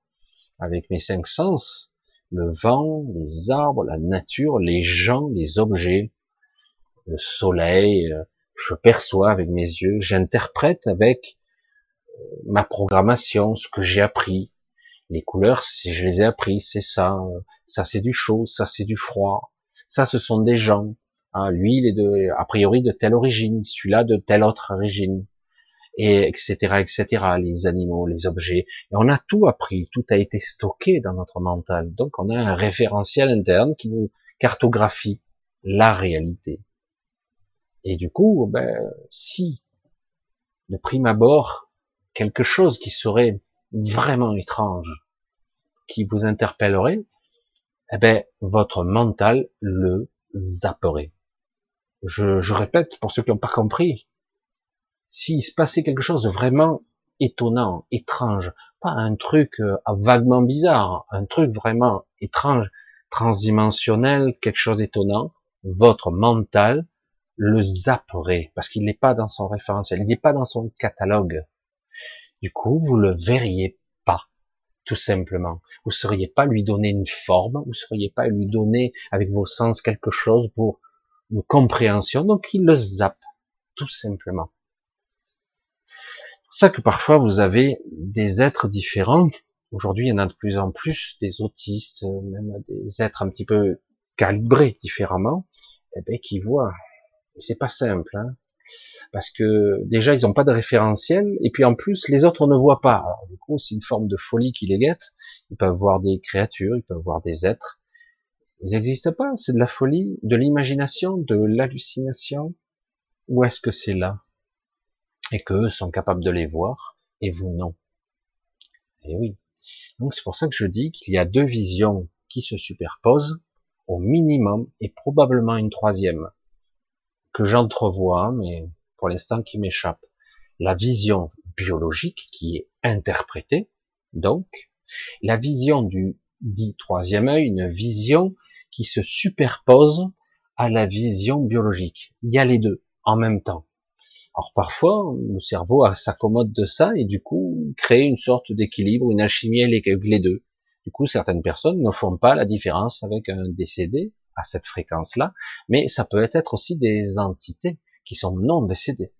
avec mes cinq sens, le vent, les arbres, la nature, les gens, les objets, le soleil, euh, je perçois avec mes yeux, j'interprète avec euh, ma programmation, ce que j'ai appris. Les couleurs, je les ai appris, c'est ça. Ça, c'est du chaud, ça, c'est du froid. Ça, ce sont des gens. Ah, lui, il est de, a priori de telle origine, celui-là de telle autre origine, et etc., etc. Les animaux, les objets. Et on a tout appris, tout a été stocké dans notre mental. Donc, on a un référentiel interne qui nous cartographie la réalité. Et du coup, ben, si de prime abord, quelque chose qui serait vraiment étrange, qui vous interpellerait, eh ben, votre mental le zapperait. Je, je répète pour ceux qui n'ont pas compris, s'il se passait quelque chose de vraiment étonnant, étrange, pas un truc euh, vaguement bizarre, un truc vraiment étrange, transdimensionnel, quelque chose d'étonnant, votre mental le zapperait, parce qu'il n'est pas dans son référentiel, il n'est pas dans son catalogue. Du coup, vous le verriez pas, tout simplement. Vous ne sauriez pas lui donner une forme, vous ne sauriez pas lui donner avec vos sens quelque chose pour une compréhension, donc il le zappe, tout simplement. C'est ça que parfois vous avez des êtres différents, Aujourd'hui, il y en a de plus en plus des autistes, même des êtres un petit peu calibrés différemment, eh ben, qui voient. C'est pas simple, hein parce que déjà ils n'ont pas de référentiel, et puis en plus les autres ne voient pas. Alors du coup, c'est une forme de folie qui les guette. Ils peuvent voir des créatures, ils peuvent voir des êtres. Ils n'existent pas. C'est de la folie, de l'imagination, de l'hallucination. Ou est-ce que c'est là? Et qu'eux sont capables de les voir et vous non Et eh oui. Donc c'est pour ça que je dis qu'il y a deux visions qui se superposent au minimum et probablement une troisième que j'entrevois, mais pour l'instant qui m'échappe. La vision biologique qui est interprétée, donc, la vision du dit troisième œil, une vision qui se superpose à la vision biologique. Il y a les deux en même temps. Alors parfois, le cerveau s'accommode de ça et du coup crée une sorte d'équilibre, une alchimie avec les deux. Du coup, certaines personnes ne font pas la différence avec un décédé à cette fréquence-là, mais ça peut être aussi des entités qui sont non décédées.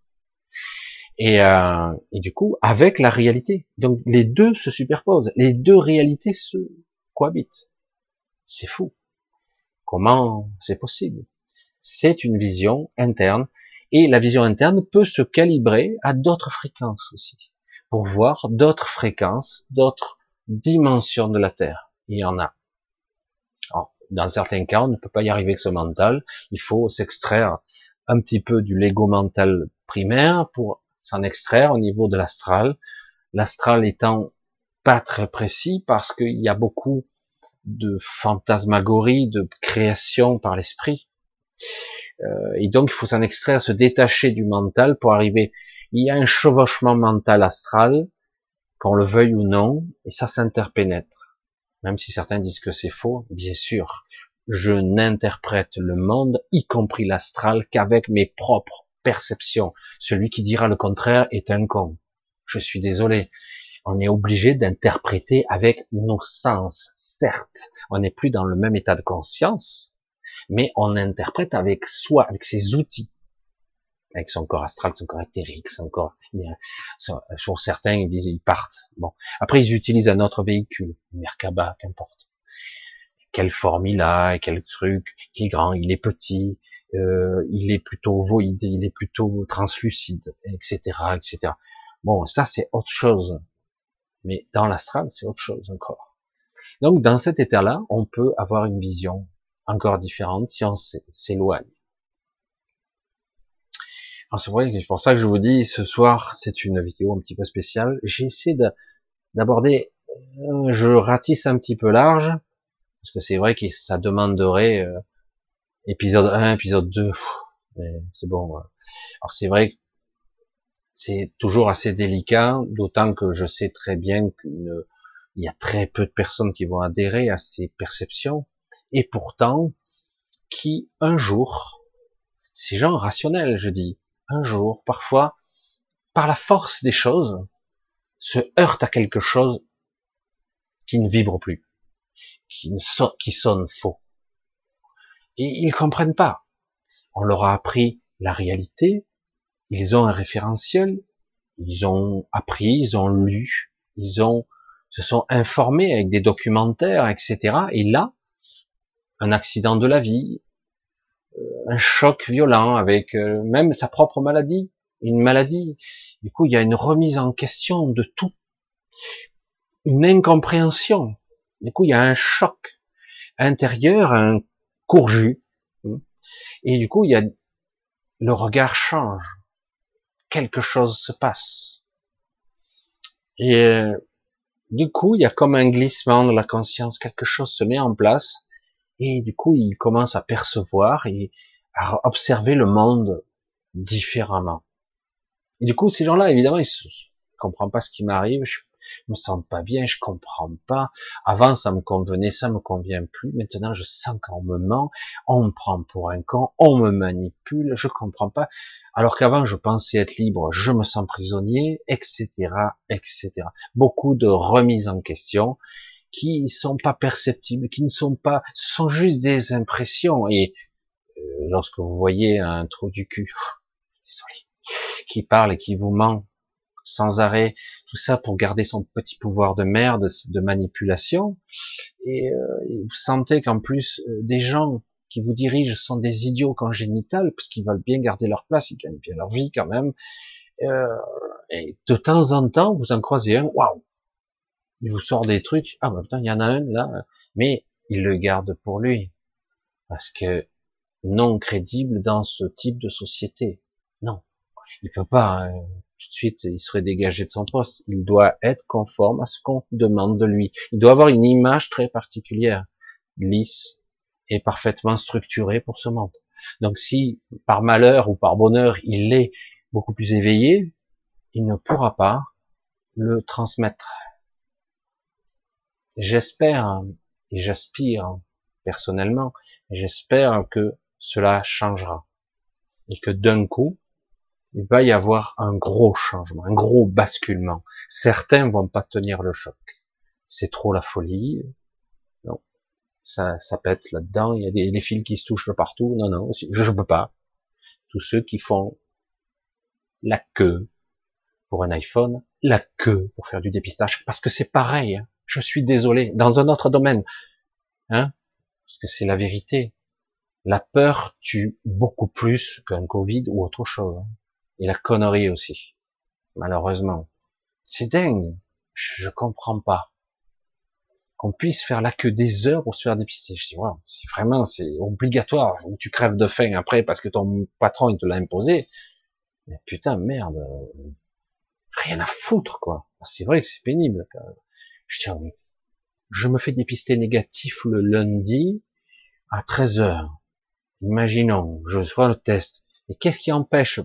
Et, euh, et du coup, avec la réalité. Donc les deux se superposent, les deux réalités se cohabitent. C'est fou. Comment c'est possible? C'est une vision interne et la vision interne peut se calibrer à d'autres fréquences aussi, pour voir d'autres fréquences, d'autres dimensions de la Terre. Il y en a. Dans certains cas, on ne peut pas y arriver avec ce mental. Il faut s'extraire un petit peu du Lego mental primaire pour s'en extraire au niveau de l'astral. L'astral étant pas très précis parce qu'il y a beaucoup de fantasmagorie, de création par l'esprit. Euh, et donc, il faut s'en extraire, se détacher du mental pour arriver. Il y a un chevauchement mental astral, qu'on le veuille ou non, et ça s'interpénètre. Même si certains disent que c'est faux, bien sûr, je n'interprète le monde, y compris l'astral, qu'avec mes propres perceptions. Celui qui dira le contraire est un con. Je suis désolé. On est obligé d'interpréter avec nos sens. Certes, on n'est plus dans le même état de conscience, mais on interprète avec soi, avec ses outils, avec son corps astral, son corps éthérique, son corps. Pour certains, ils disent ils partent. Bon, après ils utilisent un autre véhicule, Merkaba, qu'importe. Quelle forme il a, quel truc, qui est grand, il est petit, euh, il est plutôt voïde, il est plutôt translucide, etc., etc. Bon, ça c'est autre chose. Mais dans l'astral, c'est autre chose encore. Donc dans cet état-là, on peut avoir une vision encore différente si on s'éloigne. C'est vrai, c'est pour ça que je vous dis, ce soir, c'est une vidéo un petit peu spéciale. J'essaie d'aborder, euh, je ratisse un petit peu large, parce que c'est vrai que ça demanderait euh, épisode 1, épisode 2, c'est bon. Alors c'est vrai que c'est toujours assez délicat, d'autant que je sais très bien qu'il y a très peu de personnes qui vont adhérer à ces perceptions et pourtant qui un jour, ces gens rationnels, je dis, un jour, parfois, par la force des choses, se heurtent à quelque chose qui ne vibre plus, qui, ne sonne faux. Et ils comprennent pas. On leur a appris la réalité, ils ont un référentiel, ils ont appris, ils ont lu, ils ont, se sont informés avec des documentaires, etc. Et là, un accident de la vie, un choc violent avec euh, même sa propre maladie, une maladie. Du coup, il y a une remise en question de tout, une incompréhension. Du coup, il y a un choc intérieur, un courju. Et du coup, il y a le regard change. Quelque chose se passe. Et euh, du coup, il y a comme un glissement de la conscience. Quelque chose se met en place et du coup, il commence à percevoir et à observer le monde différemment. Et du coup, ces gens-là, évidemment, ils ne comprennent pas ce qui m'arrive, je me sens pas bien, je comprends pas. Avant, ça me convenait, ça me convient plus. Maintenant, je sens qu'on me ment, on me prend pour un con, on me manipule, je comprends pas. Alors qu'avant, je pensais être libre, je me sens prisonnier, etc., etc. Beaucoup de remises en question qui ne sont pas perceptibles, qui ne sont pas, sont juste des impressions. Et euh, lorsque vous voyez un trou du cul, qui parle et qui vous ment, sans arrêt, tout ça pour garder son petit pouvoir de merde, de manipulation. Et, euh, vous sentez qu'en plus, euh, des gens qui vous dirigent sont des idiots congénitales, parce qu'ils veulent bien garder leur place, ils gagnent bien leur vie quand même. Euh, et de temps en temps, vous en croisez un, waouh, il vous sort des trucs, ah bah putain, il y en a un là, mais il le garde pour lui, parce que non crédible dans ce type de société. Non, il peut pas, hein. tout de suite, il serait dégagé de son poste. Il doit être conforme à ce qu'on demande de lui. Il doit avoir une image très particulière, lisse, est parfaitement structuré pour ce monde. Donc si par malheur ou par bonheur il est beaucoup plus éveillé, il ne pourra pas le transmettre. J'espère et j'aspire personnellement, j'espère que cela changera et que d'un coup, il va y avoir un gros changement, un gros basculement. Certains vont pas tenir le choc. C'est trop la folie, ça, ça pète là-dedans, il y a des, fils qui se touchent de partout, non, non, je ne peux pas. Tous ceux qui font la queue pour un iPhone, la queue pour faire du dépistage, parce que c'est pareil, hein. Je suis désolé, dans un autre domaine, hein, parce que c'est la vérité. La peur tue beaucoup plus qu'un Covid ou autre chose. Hein. Et la connerie aussi, malheureusement. C'est dingue, je comprends pas qu'on puisse faire là que des heures pour se faire dépister. Je dis, wow, si vraiment c'est obligatoire, ou tu crèves de faim après parce que ton patron il te l'a imposé, mais putain, merde, rien à foutre, quoi. C'est vrai que c'est pénible. Je me fais dépister négatif le lundi à 13 heures. Imaginons, je fais le test. Et qu'est-ce qui empêche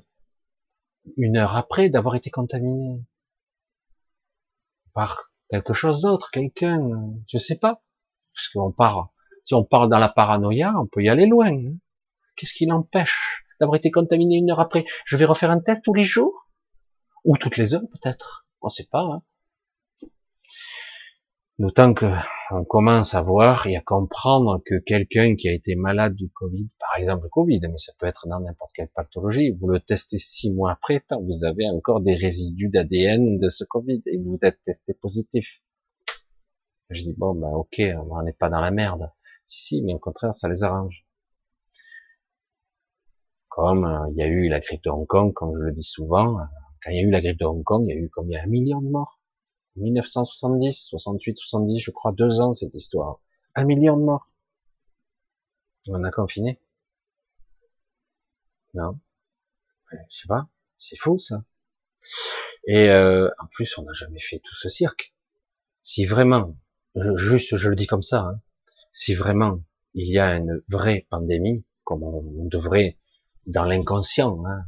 une heure après d'avoir été contaminé par quelque chose d'autre, quelqu'un, je sais pas. Parce qu'on part, si on part dans la paranoïa, on peut y aller loin. Hein. Qu'est-ce qui l'empêche d'avoir été contaminé une heure après? Je vais refaire un test tous les jours? Ou toutes les heures peut-être On sait pas. Hein. D'autant que on commence à voir et à comprendre que quelqu'un qui a été malade du Covid, par exemple le Covid, mais ça peut être dans n'importe quelle pathologie, vous le testez six mois après, tant vous avez encore des résidus d'ADN de ce Covid et vous êtes testé positif. Je dis bon ben ok, on n'est pas dans la merde. Si si, mais au contraire ça les arrange. Comme euh, il y a eu la grippe de Hong Kong, comme je le dis souvent, euh, quand il y a eu la grippe de Hong Kong, il y a eu combien? Un million de morts 1970, 68, 70, je crois, deux ans cette histoire. Un million de morts. On a confiné. Non. Je sais pas. C'est fou ça. Et euh, en plus, on n'a jamais fait tout ce cirque. Si vraiment, juste, je le dis comme ça, hein, si vraiment il y a une vraie pandémie, comme on devrait dans l'inconscient, hein,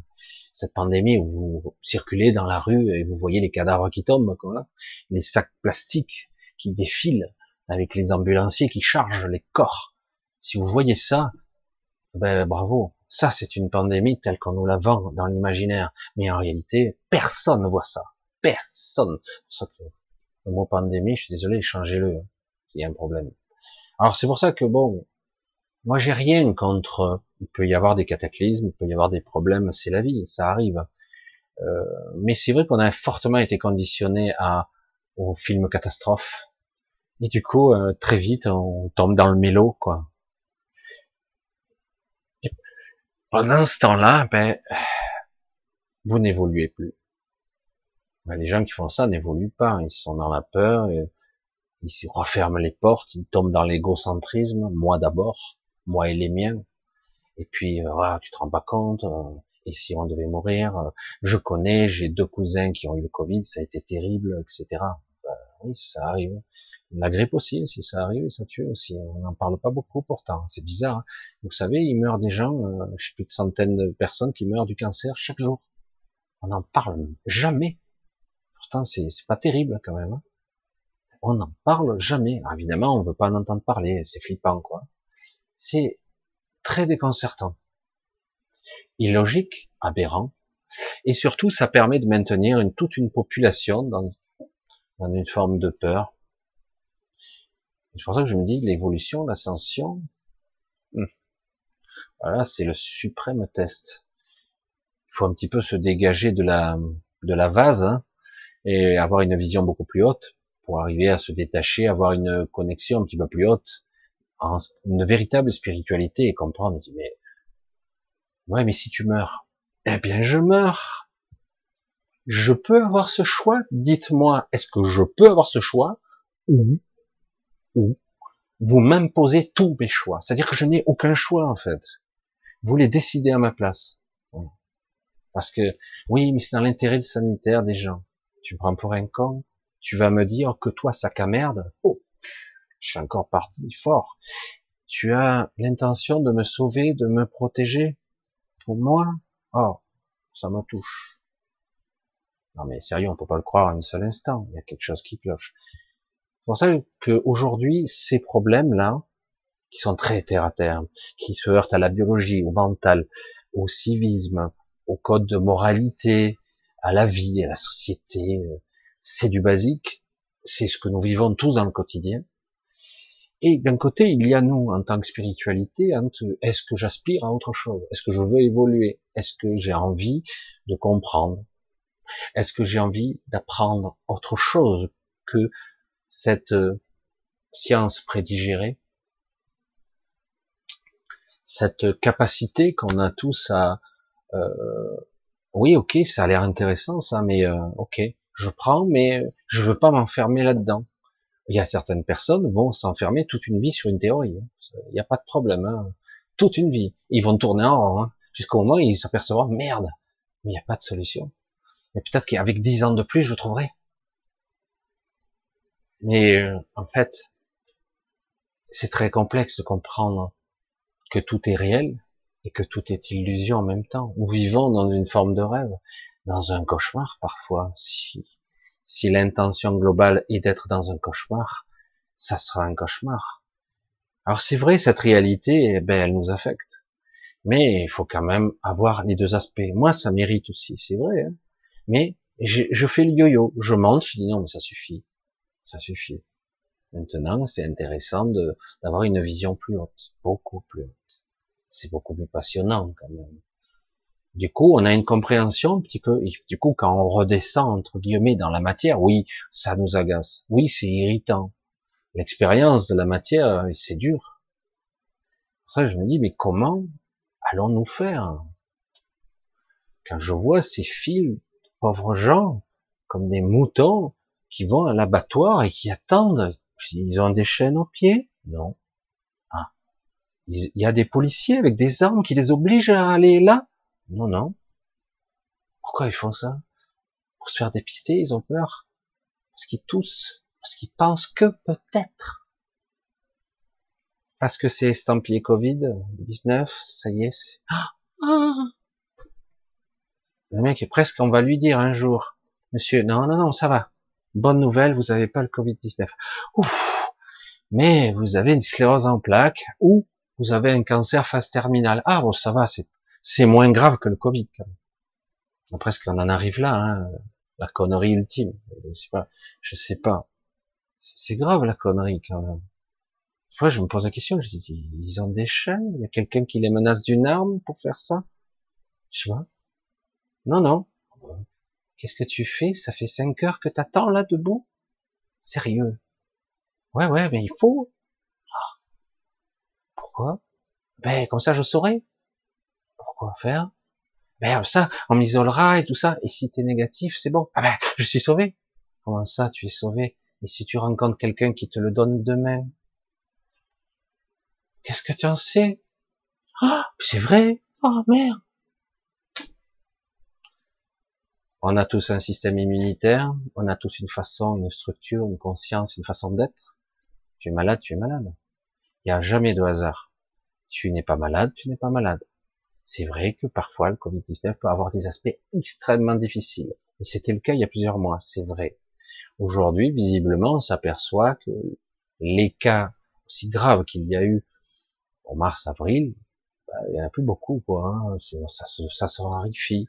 cette pandémie où vous circulez dans la rue et vous voyez les cadavres qui tombent, quoi, les sacs plastiques qui défilent avec les ambulanciers qui chargent les corps. Si vous voyez ça, ben bravo. Ça, c'est une pandémie telle qu'on nous la vend dans l'imaginaire. Mais en réalité, personne ne voit ça. Personne. Ça que le mot pandémie, je suis désolé, changez-le. Il y a un problème. Alors c'est pour ça que bon, moi, j'ai rien contre. Il peut y avoir des cataclysmes, il peut y avoir des problèmes, c'est la vie, ça arrive. Euh, mais c'est vrai qu'on a fortement été conditionné à au film catastrophe. Et du coup, euh, très vite, on tombe dans le mélo, quoi. Et pendant ce temps-là, ben, vous n'évoluez plus. Ben, les gens qui font ça n'évoluent pas. Ils sont dans la peur, ils se referment les portes, ils tombent dans l'égocentrisme, moi d'abord moi et les miens. Et puis, euh, tu te rends pas compte, euh, et si on devait mourir, euh, je connais, j'ai deux cousins qui ont eu le Covid, ça a été terrible, etc. Ben, oui, ça arrive. La grippe aussi, si ça arrive, ça tue aussi. On n'en parle pas beaucoup pourtant. C'est bizarre. Hein. Vous savez, il meurt des gens, je sais plus de centaines de personnes qui meurent du cancer chaque jour. On n'en parle jamais. Pourtant, c'est pas terrible quand même. Hein. On n'en parle jamais. évidemment, on veut pas en entendre parler. C'est flippant, quoi c'est très déconcertant, illogique, aberrant, et surtout ça permet de maintenir toute une population dans, une forme de peur. C'est pour ça que je me dis l'évolution, l'ascension, hmm, voilà, c'est le suprême test. Il faut un petit peu se dégager de la de la vase, hein, et avoir une vision beaucoup plus haute pour arriver à se détacher, avoir une connexion un petit peu plus haute, une véritable spiritualité et comprendre, mais ouais, mais si tu meurs, eh bien je meurs. Je peux avoir ce choix? Dites-moi, est-ce que je peux avoir ce choix? Ou ou vous m'imposez tous mes choix. C'est-à-dire que je n'ai aucun choix en fait. Vous les décidez à ma place. Parce que oui, mais c'est dans l'intérêt sanitaire des gens. Tu me prends pour un con. Tu vas me dire que toi, sac à merde. Oh, je suis encore parti fort. Tu as l'intention de me sauver, de me protéger. Pour moi, oh, ça me touche. Non mais sérieux, on peut pas le croire un seul instant. Il y a quelque chose qui cloche. C'est pour ça qu'aujourd'hui, ces problèmes-là, qui sont très terre à terre, qui se heurtent à la biologie, au mental, au civisme, au code de moralité, à la vie, à la société, c'est du basique, c'est ce que nous vivons tous dans le quotidien. Et d'un côté, il y a nous, en tant que spiritualité, est-ce que j'aspire à autre chose? Est-ce que je veux évoluer? Est-ce que j'ai envie de comprendre? Est-ce que j'ai envie d'apprendre autre chose que cette euh, science prédigérée? Cette capacité qu'on a tous à... Euh, oui, ok, ça a l'air intéressant ça, mais euh, ok, je prends, mais je veux pas m'enfermer là-dedans. Il y a certaines personnes vont s'enfermer toute une vie sur une théorie. Il n'y a pas de problème. Hein. Toute une vie. Ils vont tourner en rond hein, jusqu'au moment où ils s'apercevront merde, mais il n'y a pas de solution. Mais peut-être qu'avec dix ans de plus, je trouverai. Mais euh, en fait, c'est très complexe de comprendre que tout est réel et que tout est illusion en même temps. Nous vivons dans une forme de rêve, dans un cauchemar parfois. Si, si l'intention globale est d'être dans un cauchemar, ça sera un cauchemar. Alors c'est vrai, cette réalité, eh ben, elle nous affecte. Mais il faut quand même avoir les deux aspects. Moi, ça mérite aussi, c'est vrai. Hein. mais je, je fais le yo-yo. Je monte, je dis non, mais ça suffit ça suffit. Maintenant, c'est intéressant d'avoir une vision plus haute, beaucoup plus haute. C'est beaucoup plus passionnant quand même. Du coup, on a une compréhension un petit peu. du coup, quand on redescend entre guillemets dans la matière, oui, ça nous agace. Oui, c'est irritant. L'expérience de la matière, c'est dur. Ça, je me dis, mais comment allons-nous faire? Quand je vois ces fils, pauvres gens, comme des moutons, qui vont à l'abattoir et qui attendent. Ils ont des chaînes aux pieds? Non. Ah. Il y a des policiers avec des armes qui les obligent à aller là? Non, non. Pourquoi ils font ça? Pour se faire dépister, ils ont peur. Parce qu'ils toussent. Parce qu'ils pensent que peut-être. Parce que c'est estampillé Covid-19, ça y est. Ah, ah. Le mec est presque, on va lui dire un jour, monsieur, non, non, non, ça va. Bonne nouvelle, vous n'avez pas le Covid-19. Mais vous avez une sclérose en plaques ou vous avez un cancer phase terminale. Ah bon, ça va, c'est c'est moins grave que le Covid. Quand même. Presque on en arrive là, hein, la connerie ultime. Je sais pas. Je sais pas. C'est grave la connerie quand même. Fois, je me pose la question, je dis, ils ont des chaînes, il y a quelqu'un qui les menace d'une arme pour faire ça? Sais pas. Non, non. Qu'est-ce que tu fais? Ça fait cinq heures que t'attends là debout? Sérieux? Ouais, ouais, mais il faut. Ah. Pourquoi? Ben comme ça je saurai. Pourquoi faire Ben ça, on m'isolera et tout ça. Et si t'es négatif, c'est bon. Ah ben je suis sauvé. Comment ça, tu es sauvé? Et si tu rencontres quelqu'un qui te le donne demain? Qu'est-ce que tu en sais? Ah, c'est vrai. Oh merde. On a tous un système immunitaire, on a tous une façon, une structure, une conscience, une façon d'être. Tu es malade, tu es malade. Il n'y a jamais de hasard. Tu n'es pas malade, tu n'es pas malade. C'est vrai que parfois le Covid-19 peut avoir des aspects extrêmement difficiles. Et c'était le cas il y a plusieurs mois, c'est vrai. Aujourd'hui, visiblement, on s'aperçoit que les cas aussi graves qu'il y a eu en mars, avril, bah, il n'y en a plus beaucoup, quoi. Hein. Ça, ça se raréfie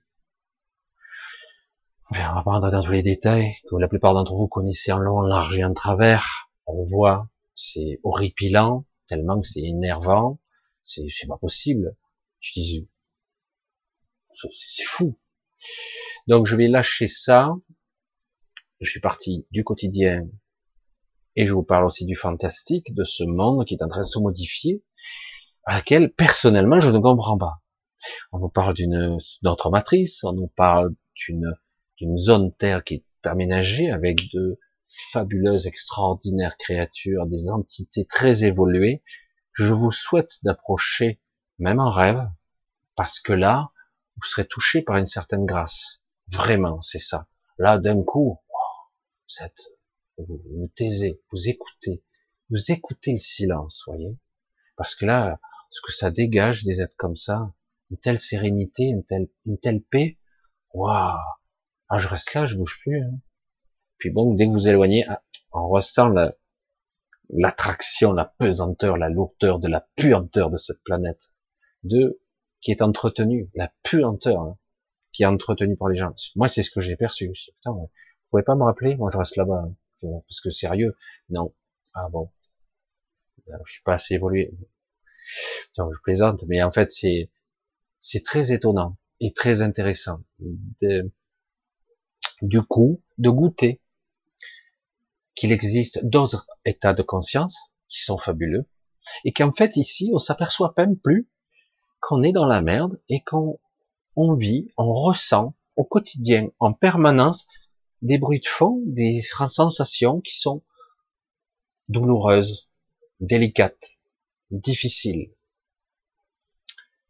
on va pas rentrer dans tous les détails, que la plupart d'entre vous connaissez en long, en large et en travers. On voit, c'est horripilant, tellement que c'est énervant, c'est, pas possible. Je dis, c'est fou. Donc je vais lâcher ça. je suis parti du quotidien et je vous parle aussi du fantastique, de ce monde qui est en train de se modifier, à laquelle personnellement je ne comprends pas. On nous parle d'une d'autres matrice, on nous parle d'une d'une zone Terre qui est aménagée avec de fabuleuses, extraordinaires créatures, des entités très évoluées. Je vous souhaite d'approcher, même en rêve, parce que là, vous serez touché par une certaine grâce. Vraiment, c'est ça. Là, d'un coup, vous êtes, vous, taisez, vous écoutez, vous écoutez le silence, voyez. Parce que là, ce que ça dégage des êtres comme ça, une telle sérénité, une telle, une telle paix, waouh, ah, je reste là, je bouge plus. Hein. Puis bon, dès que vous éloignez, ah, on ressent la, l'attraction, la pesanteur, la lourdeur de la puanteur de cette planète, de qui est entretenue, la puanteur hein, qui est entretenue par les gens. Moi, c'est ce que j'ai perçu. Vous pouvez pas me rappeler? Moi, je reste là-bas hein, parce que sérieux, non. Ah bon, je suis pas assez évolué. je plaisante, mais en fait, c'est très étonnant et très intéressant. Du coup, de goûter qu'il existe d'autres états de conscience qui sont fabuleux, et qu'en fait ici, on s'aperçoit même plus qu'on est dans la merde et qu'on on vit, on ressent au quotidien, en permanence, des bruits de fond, des sensations qui sont douloureuses, délicates, difficiles.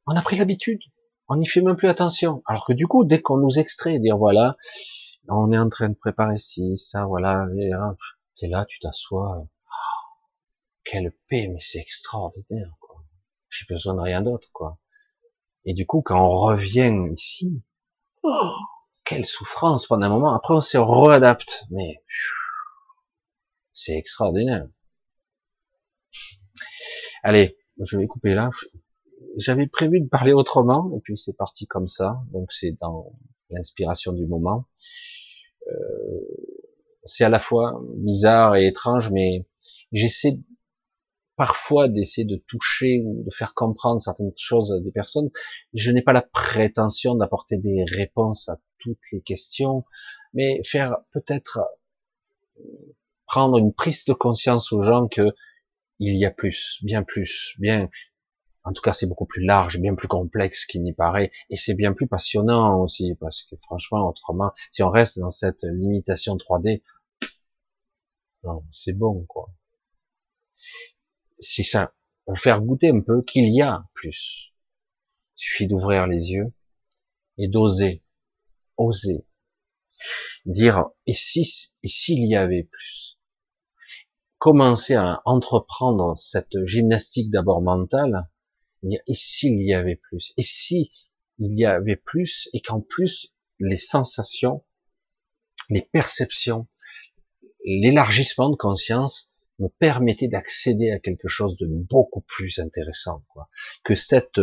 On a pris l'habitude, on n'y fait même plus attention. Alors que du coup, dès qu'on nous extrait, dire voilà, on est en train de préparer ci, ça, voilà, tu es là, tu t'assois, quelle paix, mais c'est extraordinaire. J'ai besoin de rien d'autre, quoi. Et du coup, quand on revient ici, oh, quelle souffrance pendant un moment. Après, on se réadapte, mais c'est extraordinaire. Allez, je vais couper là. J'avais prévu de parler autrement, et puis c'est parti comme ça. Donc c'est dans l'inspiration du moment. Euh, c'est à la fois bizarre et étrange, mais j'essaie parfois d'essayer de toucher ou de faire comprendre certaines choses à des personnes. Je n'ai pas la prétention d'apporter des réponses à toutes les questions, mais faire peut-être prendre une prise de conscience aux gens que il y a plus, bien plus, bien en tout cas, c'est beaucoup plus large, bien plus complexe qu'il n'y paraît, et c'est bien plus passionnant aussi, parce que franchement, autrement, si on reste dans cette limitation 3D, non, c'est bon, quoi. C'est ça, pour faire goûter un peu qu'il y a plus. Il suffit d'ouvrir les yeux et d'oser, oser, dire, et si, et s'il y avait plus? Commencer à entreprendre cette gymnastique d'abord mentale, et s'il y avait plus? Et si il y avait plus et qu'en plus les sensations, les perceptions, l'élargissement de conscience me permettait d'accéder à quelque chose de beaucoup plus intéressant, quoi, que cette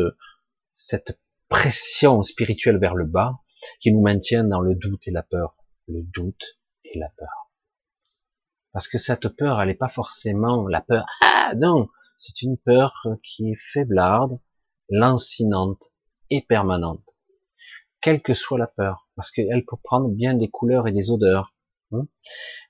cette pression spirituelle vers le bas qui nous maintient dans le doute et la peur, le doute et la peur. Parce que cette peur, elle n'est pas forcément la peur. Ah non, c'est une peur qui est faiblarde, lancinante et permanente. Quelle que soit la peur, parce qu'elle peut prendre bien des couleurs et des odeurs.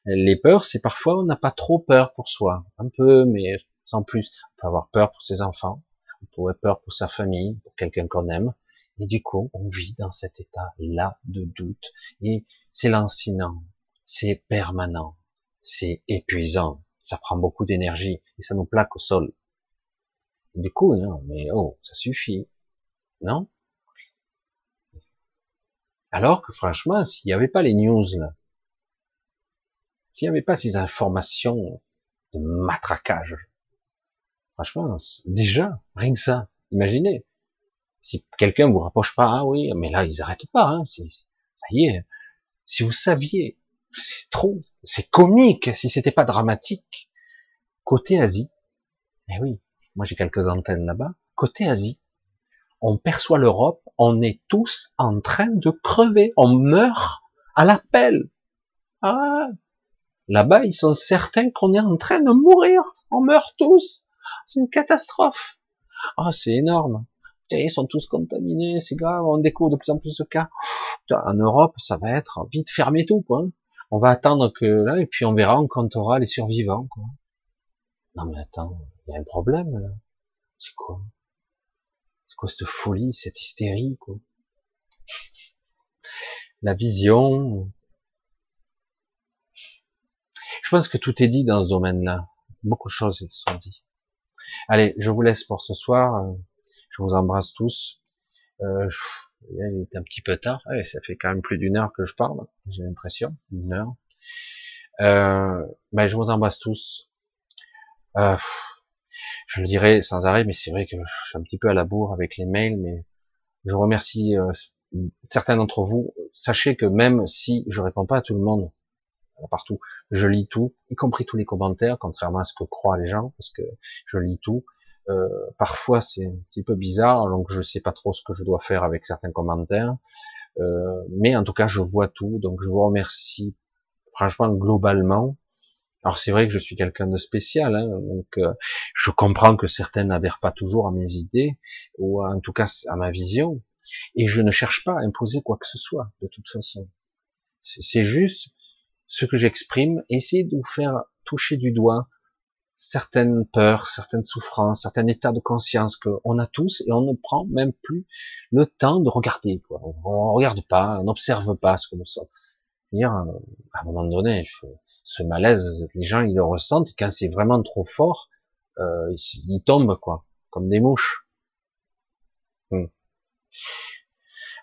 Les peurs, c'est parfois on n'a pas trop peur pour soi, un peu, mais sans plus. On peut avoir peur pour ses enfants, on peut avoir peur pour sa famille, pour quelqu'un qu'on aime, et du coup, on vit dans cet état-là de doute, et c'est lancinant, c'est permanent, c'est épuisant, ça prend beaucoup d'énergie, et ça nous plaque au sol. Du coup, non, mais oh, ça suffit. Non? Alors que franchement, s'il n'y avait pas les news là, s'il n'y avait pas ces informations de matraquage, franchement, déjà, rien que ça, imaginez, si quelqu'un vous rapproche pas, ah oui, mais là, ils arrêtent pas, hein, ça y est, si vous saviez, c'est trop, c'est comique, si c'était pas dramatique, côté Asie, eh oui, moi j'ai quelques antennes là-bas, côté Asie, on perçoit l'Europe, on est tous en train de crever, on meurt à l'appel. Ah, là-bas ils sont certains qu'on est en train de mourir, on meurt tous, c'est une catastrophe. Ah, c'est énorme. Ils sont tous contaminés, c'est grave, on découvre de plus en plus de cas. En Europe, ça va être vite fermé tout, quoi. On va attendre que là, et puis on verra, on comptera les survivants, quoi. Non mais attends, il y a un problème là. C'est quoi? C'est quoi cette folie, cette hystérie, quoi? La vision. Je pense que tout est dit dans ce domaine-là. Beaucoup de choses sont dites. Allez, je vous laisse pour ce soir. Je vous embrasse tous. Euh, il est un petit peu tard. ça fait quand même plus d'une heure que je parle. J'ai l'impression. Une heure. Euh, ben, je vous embrasse tous. Euh, je le dirai sans arrêt, mais c'est vrai que je suis un petit peu à la bourre avec les mails, mais je remercie euh, certains d'entre vous. Sachez que même si je réponds pas à tout le monde, partout, je lis tout, y compris tous les commentaires, contrairement à ce que croient les gens, parce que je lis tout. Euh, parfois c'est un petit peu bizarre, donc je sais pas trop ce que je dois faire avec certains commentaires, euh, mais en tout cas je vois tout, donc je vous remercie franchement globalement. Alors c'est vrai que je suis quelqu'un de spécial, hein, donc euh, je comprends que certains n'adhèrent pas toujours à mes idées ou en tout cas à ma vision, et je ne cherche pas à imposer quoi que ce soit de toute façon. C'est juste ce que j'exprime, essayer de vous faire toucher du doigt certaines peurs, certaines souffrances, certains états de conscience qu'on a tous et on ne prend même plus le temps de regarder. Quoi. On, ne regarde pas, on n'observe pas ce que nous sommes. Dire, euh, à un moment donné, ce malaise, les gens ils le ressentent et quand c'est vraiment trop fort, euh, ils tombent quoi, comme des mouches. Hmm.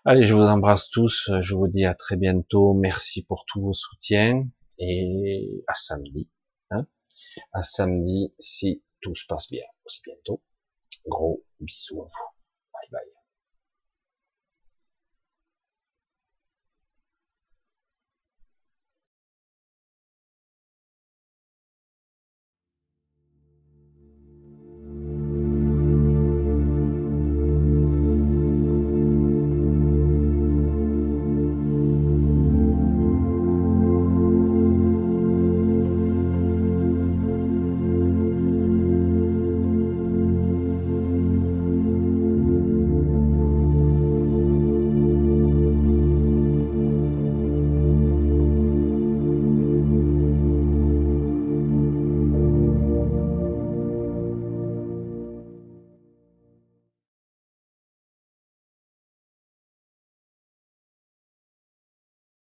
Allez, je vous embrasse tous, je vous dis à très bientôt, merci pour tous vos soutiens et à samedi. Hein à samedi si tout se passe bien. C'est bientôt. Gros bisous à vous.